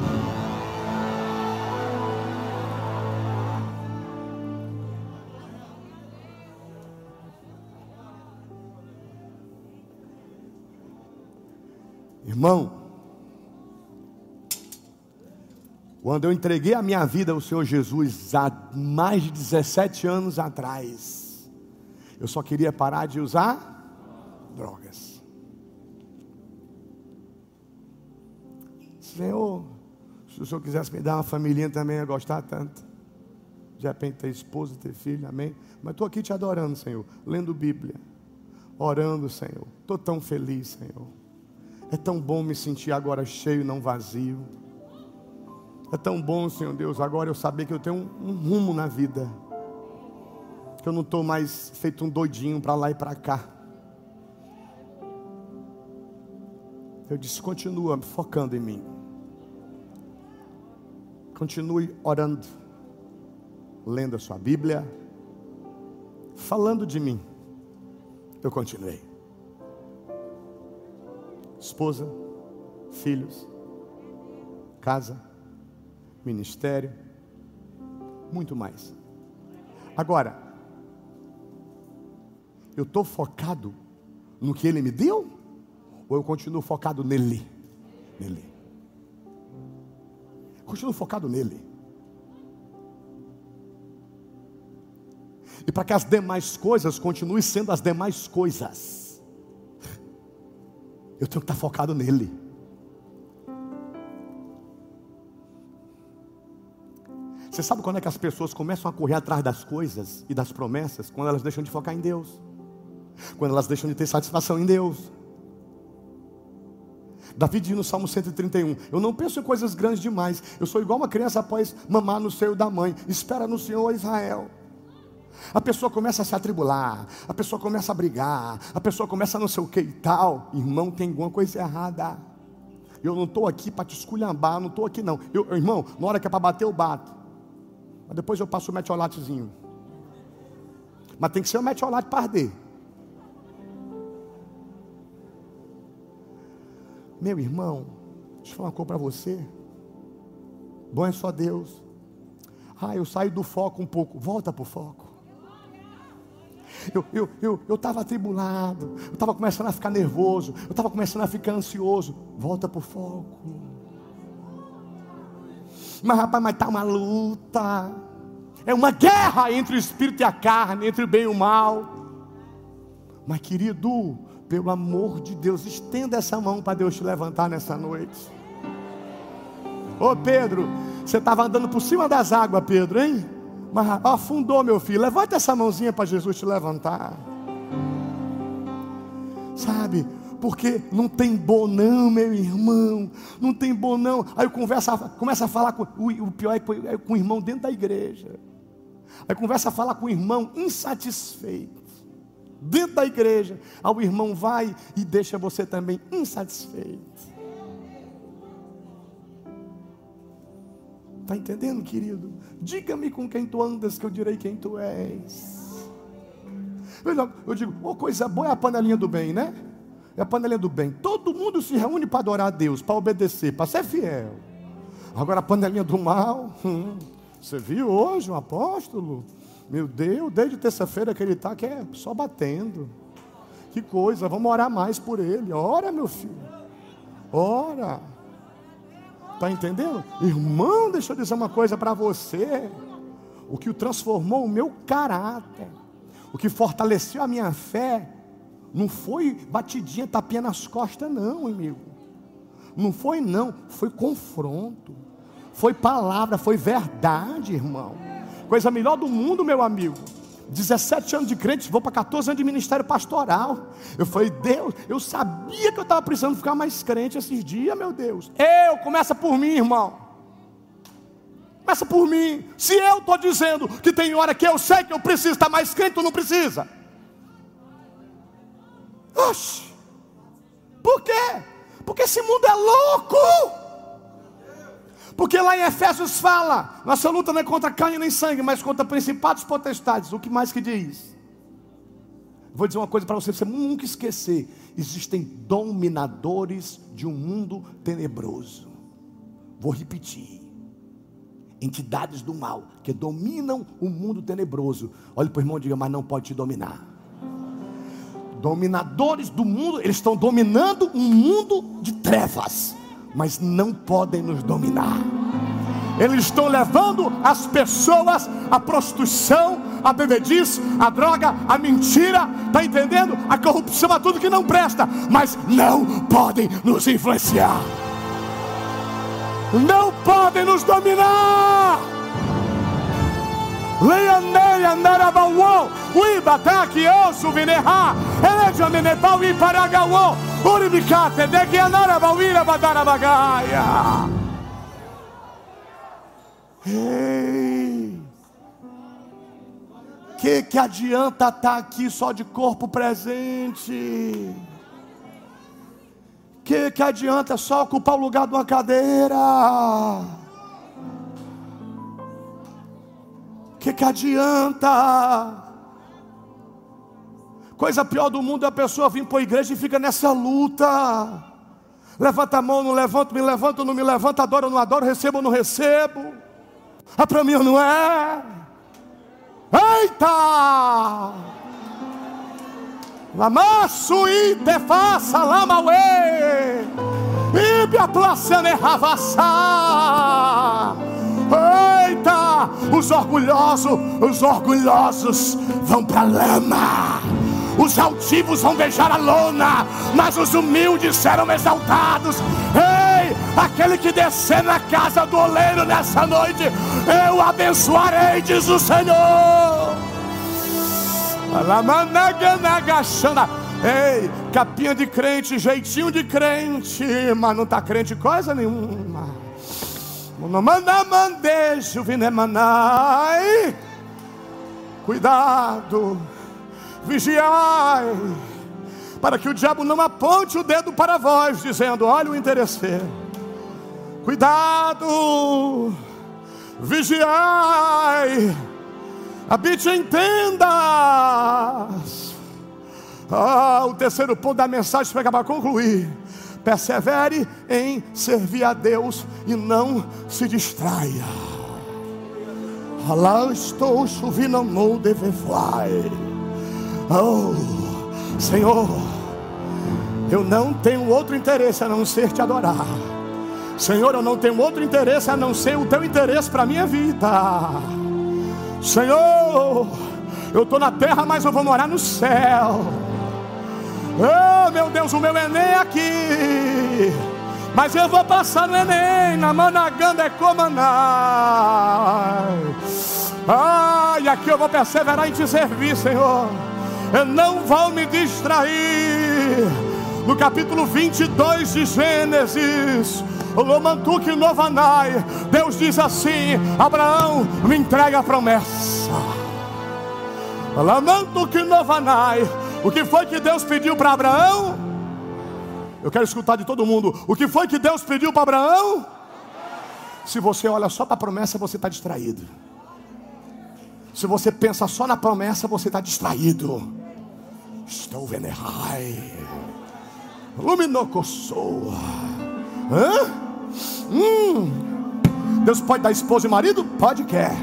Irmão, quando eu entreguei a minha vida ao Senhor Jesus há mais de 17 anos atrás, eu só queria parar de usar drogas. Senhor, se o Senhor quisesse me dar uma família também, eu ia gostar tanto. De repente ter esposa, ter filho, amém. Mas estou aqui te adorando, Senhor, lendo Bíblia, orando, Senhor. Estou tão feliz, Senhor. É tão bom me sentir agora cheio, não vazio. É tão bom, Senhor Deus, agora eu saber que eu tenho um, um rumo na vida. Que eu não estou mais feito um doidinho para lá e para cá. Eu disse: continua focando em mim. Continue orando, lendo a sua Bíblia, falando de mim. Eu continuei. Esposa, filhos, casa, ministério, muito mais. Agora, eu estou focado no que Ele me deu? Ou eu continuo focado nele? Nele. Continuo focado nele. E para que as demais coisas continuem sendo as demais coisas, eu tenho que estar focado nele. Você sabe quando é que as pessoas começam a correr atrás das coisas e das promessas? Quando elas deixam de focar em Deus, quando elas deixam de ter satisfação em Deus. Davi diz no Salmo 131: Eu não penso em coisas grandes demais. Eu sou igual uma criança após mamar no seio da mãe. Espera no Senhor Israel. A pessoa começa a se atribular, a pessoa começa a brigar, a pessoa começa a não sei o que e tal. Irmão, tem alguma coisa errada. Eu não estou aqui para te esculhambar, não estou aqui não. Eu, irmão, na hora que é para bater, eu bato. Mas depois eu passo o metiolatezinho. Mas tem que ser o metiolate para arder. Meu irmão, deixa eu falar uma coisa para você. Bom é só Deus. Ah, eu saio do foco um pouco. Volta para o foco. Eu estava eu, eu, eu atribulado, eu estava começando a ficar nervoso, eu estava começando a ficar ansioso. Volta para o foco. Mas rapaz, mas está uma luta. É uma guerra entre o espírito e a carne, entre o bem e o mal. Mas querido, pelo amor de Deus, estenda essa mão para Deus te levantar nessa noite. Ô Pedro, você estava andando por cima das águas, Pedro, hein? Mas afundou, meu filho. Levanta essa mãozinha para Jesus te levantar. Sabe? Porque não tem bom não, meu irmão. Não tem bom não. Aí conversa, começa a falar com o, o pior é com, é com o irmão dentro da igreja. Aí conversa a falar com o irmão insatisfeito dentro da igreja, ao irmão vai e deixa você também insatisfeito. Está entendendo, querido? Diga-me com quem tu andas, que eu direi quem tu és. Eu digo, oh, coisa boa é a panelinha do bem, né? É a panelinha do bem. Todo mundo se reúne para adorar a Deus, para obedecer, para ser fiel. Agora a panelinha do mal, hum, você viu hoje um apóstolo? Meu Deus, desde terça-feira que ele está, que é só batendo. Que coisa, vamos orar mais por ele. Ora, meu filho. Ora. Está entendendo? Irmão, deixa eu dizer uma coisa para você. O que o transformou o meu caráter, o que fortaleceu a minha fé, não foi batidinha, tapinha nas costas, não, amigo. Não foi, não. Foi confronto. Foi palavra, foi verdade, irmão. Coisa melhor do mundo, meu amigo. 17 anos de crente, vou para 14 anos de ministério pastoral. Eu falei, Deus, eu sabia que eu estava precisando ficar mais crente esses dias, meu Deus. Eu, começa por mim, irmão. Começa por mim. Se eu estou dizendo que tem hora que eu sei que eu preciso estar mais crente, tu não precisa. Oxe. Por quê? Porque esse mundo é louco. Porque lá em Efésios fala: nossa luta não é contra carne nem sangue, mas contra principados potestades. O que mais que diz? Vou dizer uma coisa para você, você nunca esquecer: existem dominadores de um mundo tenebroso. Vou repetir: entidades do mal que dominam o mundo tenebroso. Olhe para o irmão e diga: mas não pode te dominar Dominadores do mundo, eles estão dominando um mundo de trevas, mas não podem nos dominar. Eles estão levando as pessoas à prostituição, à bebedice, à droga, à mentira, está entendendo? A corrupção, a tudo que não presta, mas não podem nos influenciar, não podem nos dominar. Ei! Que que adianta estar tá aqui só de corpo presente? Que que adianta só ocupar o lugar de uma cadeira? Que que adianta? Coisa pior do mundo é a pessoa vir para a igreja e fica nessa luta. Levanta a mão, não levanto, me levanto, não me levanto, adoro, não adoro, recebo, não recebo. Ah, para mim não é. Eita! Lamaço e te faça lamauê. Ibia placene ravassá. Eita! Os orgulhosos, os orgulhosos vão para lama. Os altivos vão beijar a lona, mas os humildes serão exaltados. Ei, aquele que descer na casa do oleiro nessa noite, eu abençoarei, diz o Senhor. Ei, capinha de crente, jeitinho de crente, mas não está crente coisa nenhuma. Não manda mandejo, vinemanai. Cuidado vigiai, para que o diabo não aponte o dedo para vós, dizendo: Olha o interesseiro, cuidado, vigiai, habite em tendas. Ah, o terceiro ponto da mensagem para concluir. Persevere em servir a Deus e não se distraia. Lá estou chovendo no devevoai. Oh, Senhor, eu não tenho outro interesse a não ser te adorar. Senhor, eu não tenho outro interesse a não ser o teu interesse para a minha vida. Senhor, eu estou na terra, mas eu vou morar no céu. Oh, meu Deus, o meu Enem é aqui. Mas eu vou passar no Enem, na Managanda é Comanai. Ah, e aqui eu vou perseverar em te servir, Senhor não vão me distrair. No capítulo 22 de Gênesis, Lomantuque Novanai, Deus diz assim: Abraão, me entrega a promessa. Lamantuque Novanai, o que foi que Deus pediu para Abraão? Eu quero escutar de todo mundo. O que foi que Deus pediu para Abraão? Se você olha só para a promessa, você está distraído. Se você pensa só na promessa, você está distraído. Estou venerai. Luminocosoa. Hã? Hum. Deus pode dar esposa e marido? Pode quer.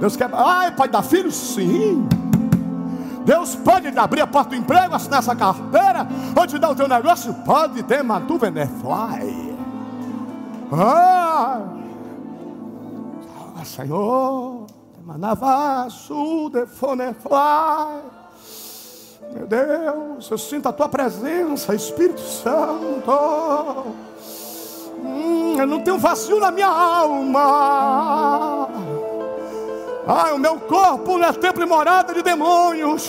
Deus quer. Ai, pode dar filhos? Sim. Deus pode abrir a porta do emprego, assinar essa carteira, ou te dar o teu negócio? Pode ter, mas tu fly. Ah, ah Senhor, manavaço de fly. Meu Deus, eu sinto a tua presença, Espírito Santo. Hum, eu não tenho vazio na minha alma. Ai, o meu corpo não é templo e morada de demônios,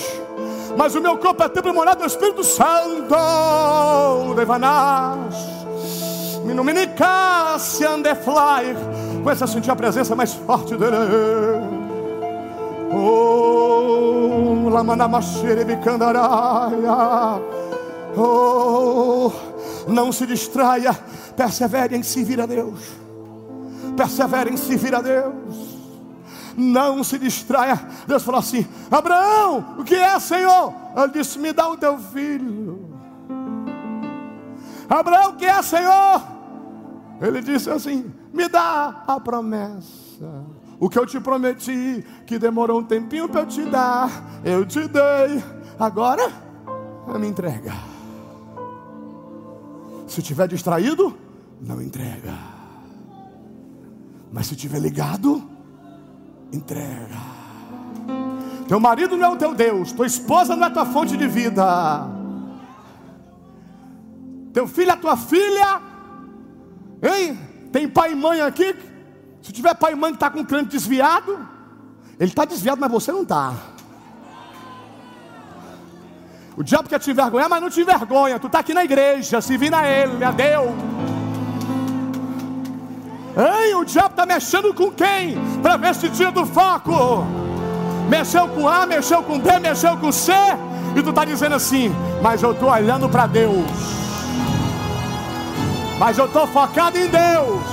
mas o meu corpo é templo e morada do Espírito Santo. Devanás, Minuminicácia, Andefly. Começa a sentir a presença mais forte dele. Oh, Oh, não se distraia, persevere em servir a Deus. Persevere em servir a Deus. Não se distraia. Deus falou assim: Abraão, o que é, Senhor? Ele disse: Me dá o teu filho. Abraão, o que é, Senhor? Ele disse assim: Me dá a promessa. O que eu te prometi, que demorou um tempinho para eu te dar, eu te dei. Agora, me entrega. Se estiver distraído, não entrega. Mas se estiver ligado, entrega. Teu marido não é o teu Deus, tua esposa não é tua fonte de vida. Teu filho é tua filha. Hein? Tem pai e mãe aqui? Se tiver pai e mãe que está com o crânio desviado, ele está desviado, mas você não está. O diabo quer te envergonhar, mas não te envergonha. Tu está aqui na igreja, se vira ele, a Deus. Ei, o diabo está mexendo com quem? Para ver se tira do foco. Mexeu com A, mexeu com B, mexeu com C. E tu está dizendo assim, mas eu estou olhando para Deus. Mas eu estou focado em Deus.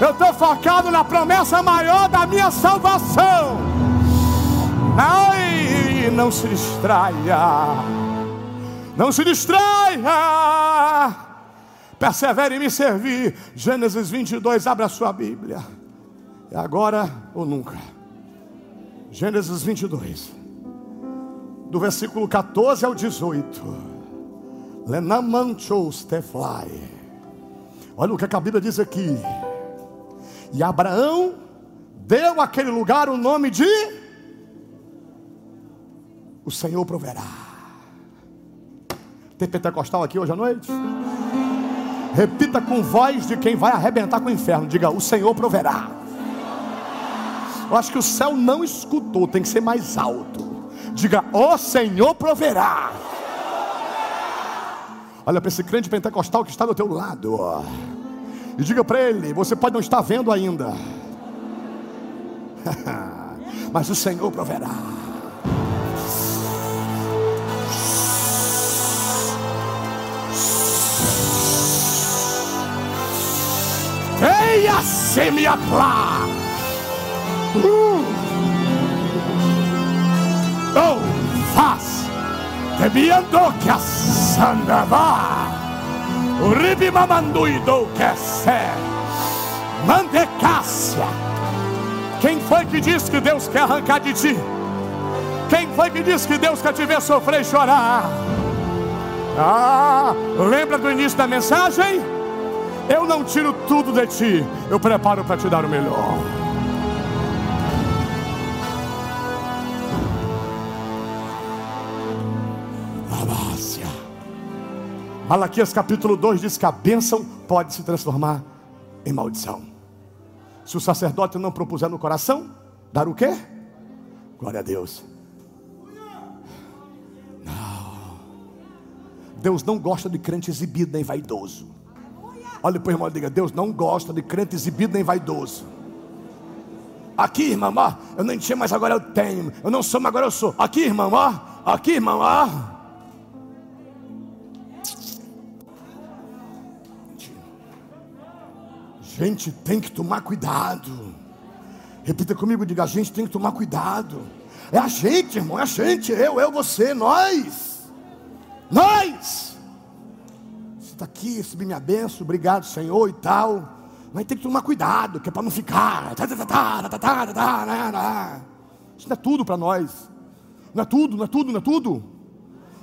Eu estou focado na promessa maior da minha salvação. Ai, não se distraia. Não se distraia. Persevere em me servir. Gênesis 22, abra a sua Bíblia. É agora ou nunca. Gênesis 22, do versículo 14 ao 18. Lenamanchos tefly. Olha o que a Bíblia diz aqui. E Abraão deu àquele lugar o nome de O Senhor proverá. Tem pentecostal aqui hoje à noite? Repita com voz de quem vai arrebentar com o inferno. Diga: O Senhor proverá. Eu acho que o céu não escutou, tem que ser mais alto. Diga: O Senhor proverá. Olha para esse crente pentecostal que está do teu lado. E diga para ele: você pode não estar vendo ainda, mas o Senhor proverá. Eia semiaplá. Uh. Oh, faz. Tebiando que a sandava. Uribi mamanduido que se. Mandecácia. Quem foi que disse que Deus quer arrancar de ti? Quem foi que disse que Deus quer te ver sofrer e chorar? Ah, lembra do início da mensagem? Eu não tiro tudo de ti, eu preparo para te dar o melhor. Malaquias capítulo 2 diz que a bênção pode se transformar em maldição. Se o sacerdote não propuser no coração, dar o quê? Glória a Deus. Não. Deus não gosta de crente exibido nem vaidoso. Olha para o irmão e diga: Deus não gosta de crente exibido nem vaidoso. Aqui, irmão, ó, eu não tinha, mas agora eu tenho. Eu não sou, mas agora eu sou. Aqui, irmão, ó. Aqui, irmão, ó. gente tem que tomar cuidado. Repita comigo, diga: a gente tem que tomar cuidado. É a gente, irmão, é a gente, eu, eu, você, nós. Nós. Você está aqui, recebi minha benção, obrigado, Senhor e tal. Mas tem que tomar cuidado, que é para não ficar. Isso não é tudo para nós. Não é tudo, não é tudo, não é tudo.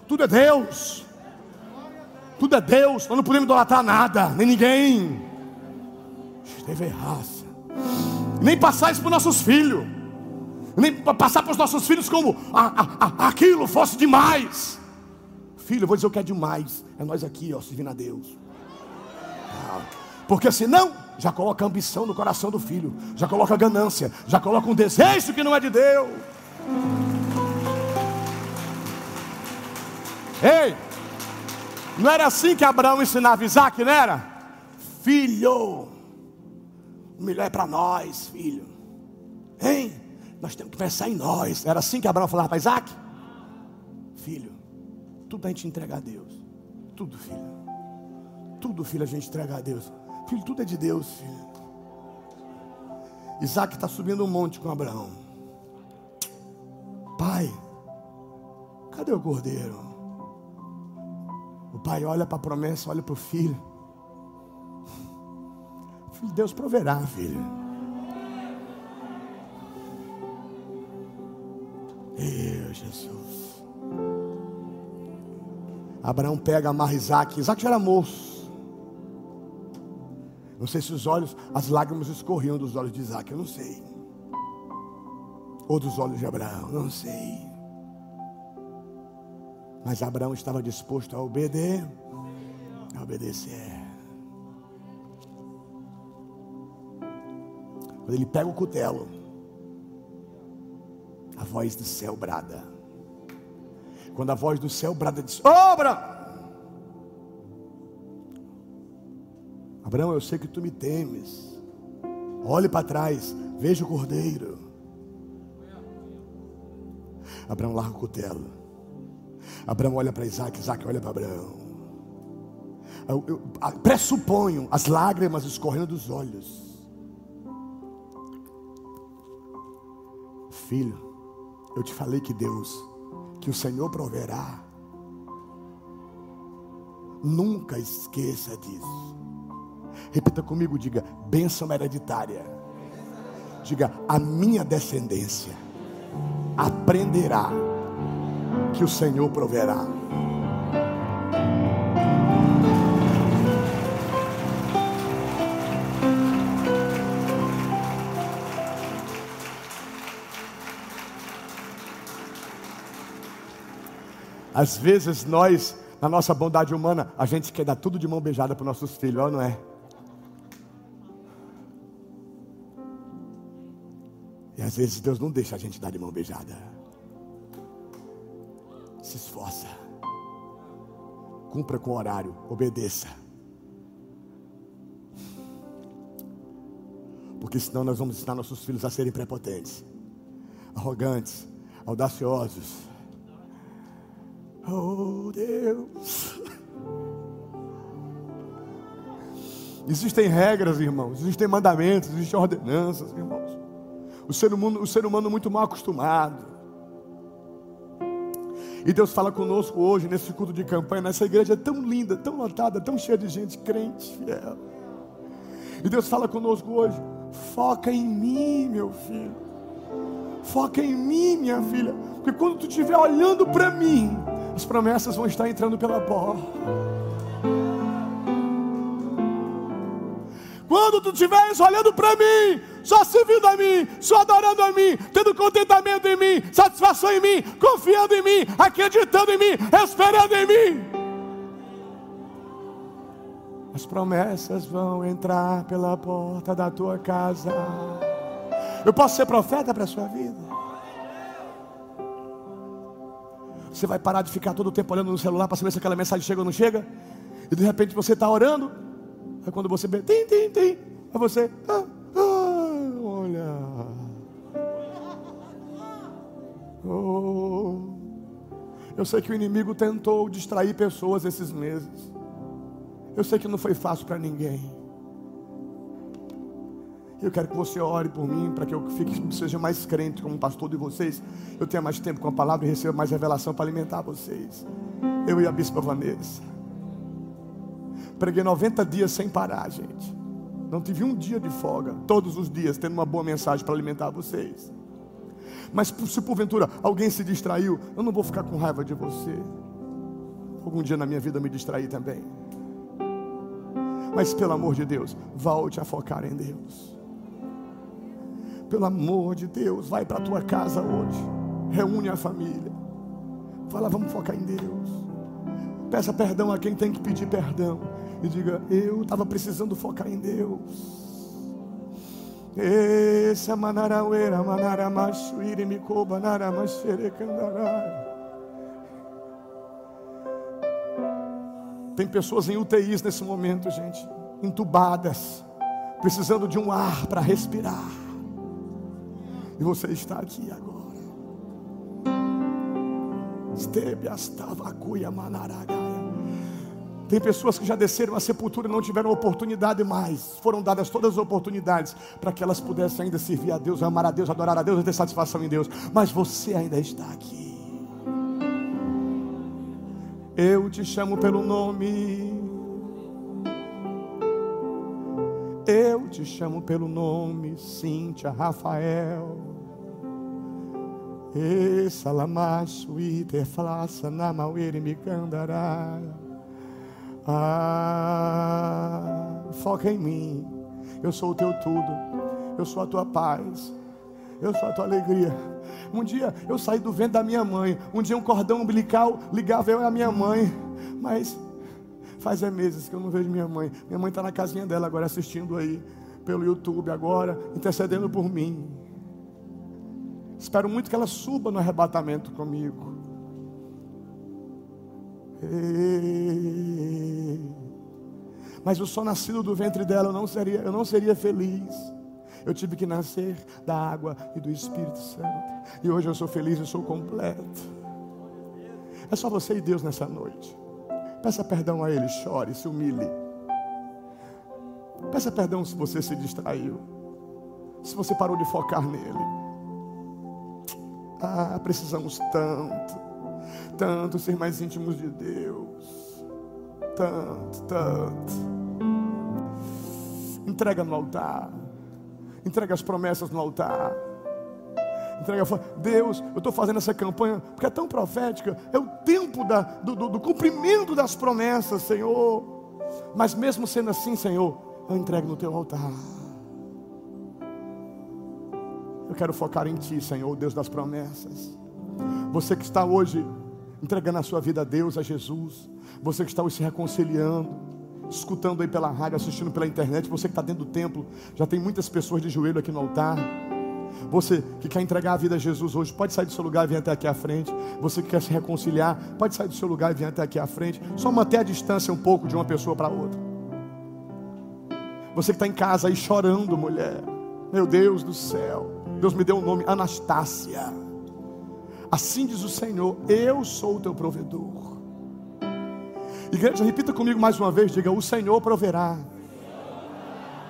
Tudo é Deus. Tudo é Deus. Nós não podemos idolatrar nada, nem ninguém teve raça. Nem passar isso para os nossos filhos. Nem passar para os nossos filhos como a, a, a, aquilo fosse demais. Filho, eu vou dizer o que é demais. É nós aqui, ó, servindo a Deus. Ah, porque senão, já coloca ambição no coração do filho. Já coloca ganância. Já coloca um desejo que não é de Deus. Ei, não era assim que Abraão ensinava Isaac, não era? Filho, o melhor é para nós, filho. Hein? Nós temos que pensar em nós. Era assim que Abraão falava para Isaac? Filho, tudo a gente entregar a Deus. Tudo, filho. Tudo, filho, a gente entrega a Deus. Filho, tudo é de Deus, filho. Isaac está subindo um monte com Abraão. Pai, cadê o cordeiro? O pai olha para a promessa, olha para o filho. Deus proverá, filho. Eu, Jesus. Abraão pega, amarra Isaac. Isaac já era moço. Não sei se os olhos, as lágrimas escorriam dos olhos de Isaac, eu não sei. Ou dos olhos de Abraão, não sei. Mas Abraão estava disposto a obedecer. A obedecer. Quando ele pega o cutelo, a voz do céu brada. Quando a voz do céu brada diz: Obra! Abraão, eu sei que tu me temes. Olhe para trás, veja o cordeiro. Abraão larga o cutelo. Abraão olha para Isaac, Isaac olha para Abraão. Eu, eu, pressuponho as lágrimas escorrendo dos olhos. Filho, eu te falei que Deus, que o Senhor proverá. Nunca esqueça disso. Repita comigo, diga: bênção hereditária. Diga: a minha descendência aprenderá que o Senhor proverá. Às vezes nós, na nossa bondade humana, a gente quer dar tudo de mão beijada para os nossos filhos, ó, não é? E às vezes Deus não deixa a gente dar de mão beijada. Se esforça. Cumpra com o horário, obedeça. Porque senão nós vamos ensinar nossos filhos a serem prepotentes, arrogantes, audaciosos Oh Deus. Existem regras, irmãos, existem mandamentos, existem ordenanças, irmãos. O ser humano, o ser humano muito mal acostumado. E Deus fala conosco hoje, nesse culto de campanha, nessa igreja tão linda, tão lotada, tão cheia de gente crente, fiel. E Deus fala conosco hoje: foca em mim, meu filho. Foca em mim, minha filha. Porque quando tu estiver olhando para mim, as promessas vão estar entrando pela porta. Quando tu estiveres olhando para mim, só servindo a mim, só adorando a mim, tendo contentamento em mim, satisfação em mim, confiando em mim, acreditando em mim, esperando em mim. As promessas vão entrar pela porta da tua casa. Eu posso ser profeta para a sua vida? Você vai parar de ficar todo o tempo olhando no celular para saber se aquela mensagem chega ou não chega. E de repente você está orando. Aí quando você vê, tem, tem, tem. Aí você, ah, ah, olha. Oh. Eu sei que o inimigo tentou distrair pessoas esses meses. Eu sei que não foi fácil para ninguém. Eu quero que você ore por mim, para que eu fique, seja mais crente como pastor de vocês. Eu tenha mais tempo com a palavra e receba mais revelação para alimentar vocês. Eu e a Bispa Vanessa. Preguei 90 dias sem parar, gente. Não tive um dia de folga, todos os dias, tendo uma boa mensagem para alimentar vocês. Mas se porventura alguém se distraiu, eu não vou ficar com raiva de você. Algum dia na minha vida me distraí também. Mas pelo amor de Deus, volte a focar em Deus. Pelo amor de Deus, vai para a tua casa hoje. Reúne a família. Fala, vamos focar em Deus. Peça perdão a quem tem que pedir perdão. E diga, eu estava precisando focar em Deus. Essa manarauera, manaramachuire, micoba, naramachere, Tem pessoas em UTIs nesse momento, gente, entubadas, precisando de um ar para respirar. E você está aqui agora. Tem pessoas que já desceram a sepultura e não tiveram oportunidade mais. Foram dadas todas as oportunidades para que elas pudessem ainda servir a Deus, amar a Deus, adorar a Deus ter satisfação em Deus. Mas você ainda está aqui. Eu te chamo pelo nome. Eu te chamo pelo nome, Cíntia, Rafael. E salamacho iter flaça na mauere me candará. Ah, foca em mim. Eu sou o teu tudo. Eu sou a tua paz. Eu sou a tua alegria. Um dia eu saí do vento da minha mãe. Um dia um cordão umbilical ligava eu e a minha mãe. Mas faz é meses que eu não vejo minha mãe. Minha mãe está na casinha dela agora assistindo aí pelo YouTube agora, intercedendo por mim. Espero muito que ela suba no arrebatamento comigo. Mas eu sou nascido do ventre dela, eu não seria, eu não seria feliz. Eu tive que nascer da água e do Espírito Santo. E hoje eu sou feliz, eu sou completo. É só você e Deus nessa noite. Peça perdão a Ele, chore, se humilhe. Peça perdão se você se distraiu. Se você parou de focar nele. Ah, precisamos tanto, tanto ser mais íntimos de Deus. Tanto, tanto. Entrega no altar. Entrega as promessas no altar. Entrega, Deus, eu estou fazendo essa campanha porque é tão profética. É o tempo da, do, do, do cumprimento das promessas, Senhor. Mas mesmo sendo assim, Senhor, eu entrego no teu altar. Eu quero focar em Ti, Senhor, Deus das promessas. Você que está hoje entregando a sua vida a Deus, a Jesus. Você que está hoje se reconciliando, escutando aí pela rádio, assistindo pela internet. Você que está dentro do templo, já tem muitas pessoas de joelho aqui no altar. Você que quer entregar a vida a Jesus hoje, pode sair do seu lugar e vir até aqui à frente. Você que quer se reconciliar, pode sair do seu lugar e vir até aqui à frente. Só manter a distância um pouco de uma pessoa para outra. Você que está em casa aí chorando, mulher. Meu Deus do céu. Deus me deu o um nome Anastácia. Assim diz o Senhor: Eu sou o teu provedor. Igreja, repita comigo mais uma vez: diga, o Senhor proverá.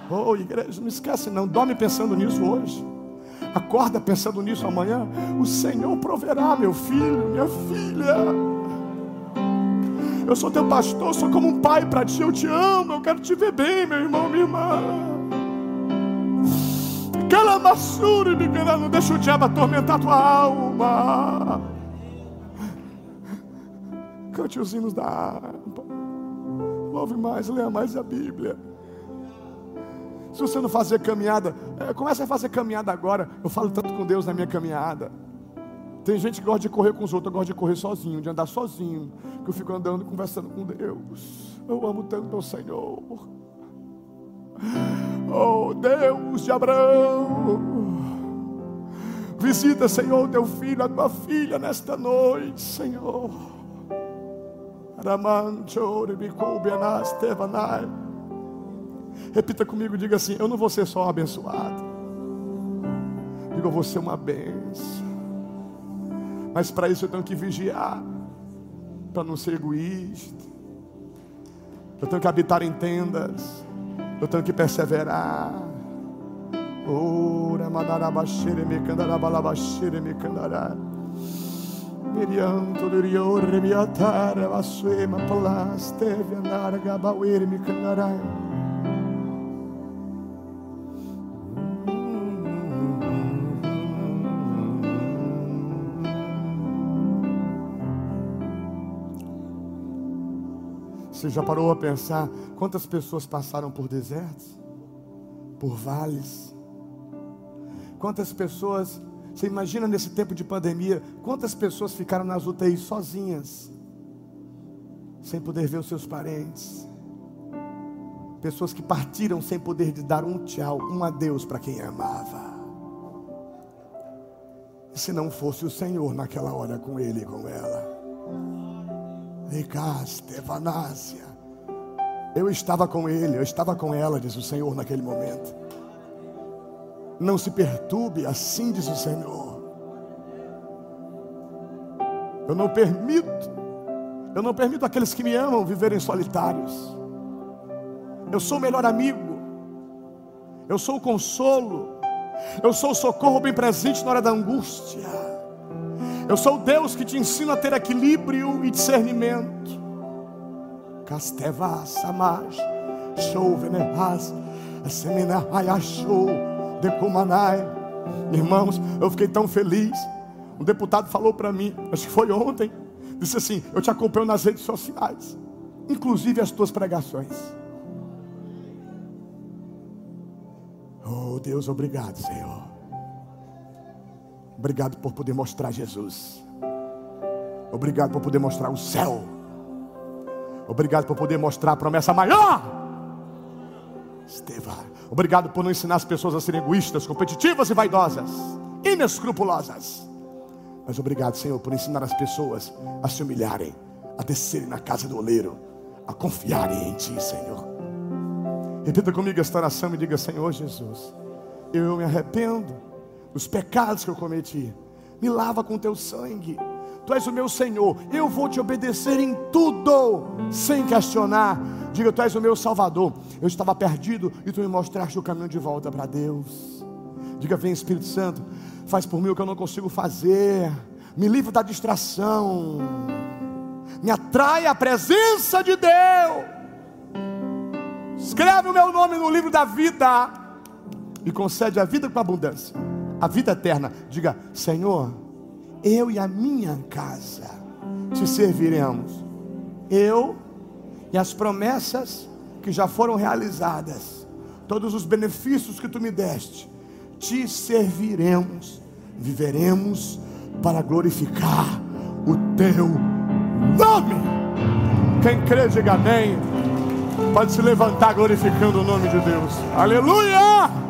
Oh, igreja, não esquece não, dorme pensando nisso hoje. Acorda pensando nisso amanhã. O Senhor proverá, meu filho, minha filha. Eu sou teu pastor, sou como um pai para ti. Eu te amo, eu quero te ver bem, meu irmão, minha irmã. Calamassura, não deixa o diabo atormentar tua alma. Cante os hinos da harpa. Louve mais, leia mais a Bíblia. Se você não fazer caminhada, é, comece a fazer caminhada agora. Eu falo tanto com Deus na minha caminhada. Tem gente que gosta de correr com os outros, eu gosto de correr sozinho, de andar sozinho. Que eu fico andando conversando com Deus. Eu amo tanto o Senhor. Oh Deus de Abraão, visita, Senhor, teu filho, a tua filha nesta noite, Senhor. Repita comigo, diga assim: Eu não vou ser só abençoado, diga, eu vou ser uma benção. Mas para isso eu tenho que vigiar, para não ser egoísta. Eu tenho que habitar em tendas eu tenho que perseverar. Ora, manarabaxere, me candarabalabaxere, me candará. Mirianto de riore, mi atara, vasuema, plasteve, anarga, bauere, me candará. Você já parou a pensar quantas pessoas passaram por desertos, por vales? Quantas pessoas, você imagina nesse tempo de pandemia, quantas pessoas ficaram nas UTIs sozinhas, sem poder ver os seus parentes? Pessoas que partiram sem poder dar um tchau, um adeus para quem amava. E se não fosse o Senhor naquela hora com ele e com ela? Eu estava com ele, eu estava com ela, diz o Senhor naquele momento. Não se perturbe, assim diz o Senhor. Eu não permito, eu não permito aqueles que me amam viverem solitários. Eu sou o melhor amigo, eu sou o consolo, eu sou o socorro bem presente na hora da angústia. Eu sou o Deus que te ensina a ter equilíbrio e discernimento. Casteva samaj, chovenehas, semina ayashu, decumanai. Irmãos, eu fiquei tão feliz. Um deputado falou para mim, acho que foi ontem, disse assim: Eu te acompanho nas redes sociais, inclusive as tuas pregações. Oh Deus, obrigado, Senhor. Obrigado por poder mostrar Jesus. Obrigado por poder mostrar o céu. Obrigado por poder mostrar a promessa maior. Esteva. Obrigado por não ensinar as pessoas a serem egoístas, competitivas e vaidosas, inescrupulosas. Mas obrigado, Senhor, por ensinar as pessoas a se humilharem, a descerem na casa do oleiro, a confiarem em Ti, Senhor. Repita comigo esta oração e diga: Senhor Jesus, eu me arrependo dos pecados que eu cometi. Me lava com teu sangue. Tu és o meu Senhor. Eu vou te obedecer em tudo, sem questionar. Diga, tu és o meu Salvador. Eu estava perdido e tu me mostraste o caminho de volta para Deus. Diga, vem Espírito Santo, faz por mim o que eu não consigo fazer. Me livre da distração. Me atrai a presença de Deus. Escreve o meu nome no livro da vida e concede a vida com abundância, a vida eterna. Diga, Senhor, eu e a minha casa te serviremos. Eu e as promessas que já foram realizadas, todos os benefícios que tu me deste, te serviremos, viveremos para glorificar o teu nome. Quem crê, diga amém. Pode se levantar glorificando o nome de Deus. Aleluia!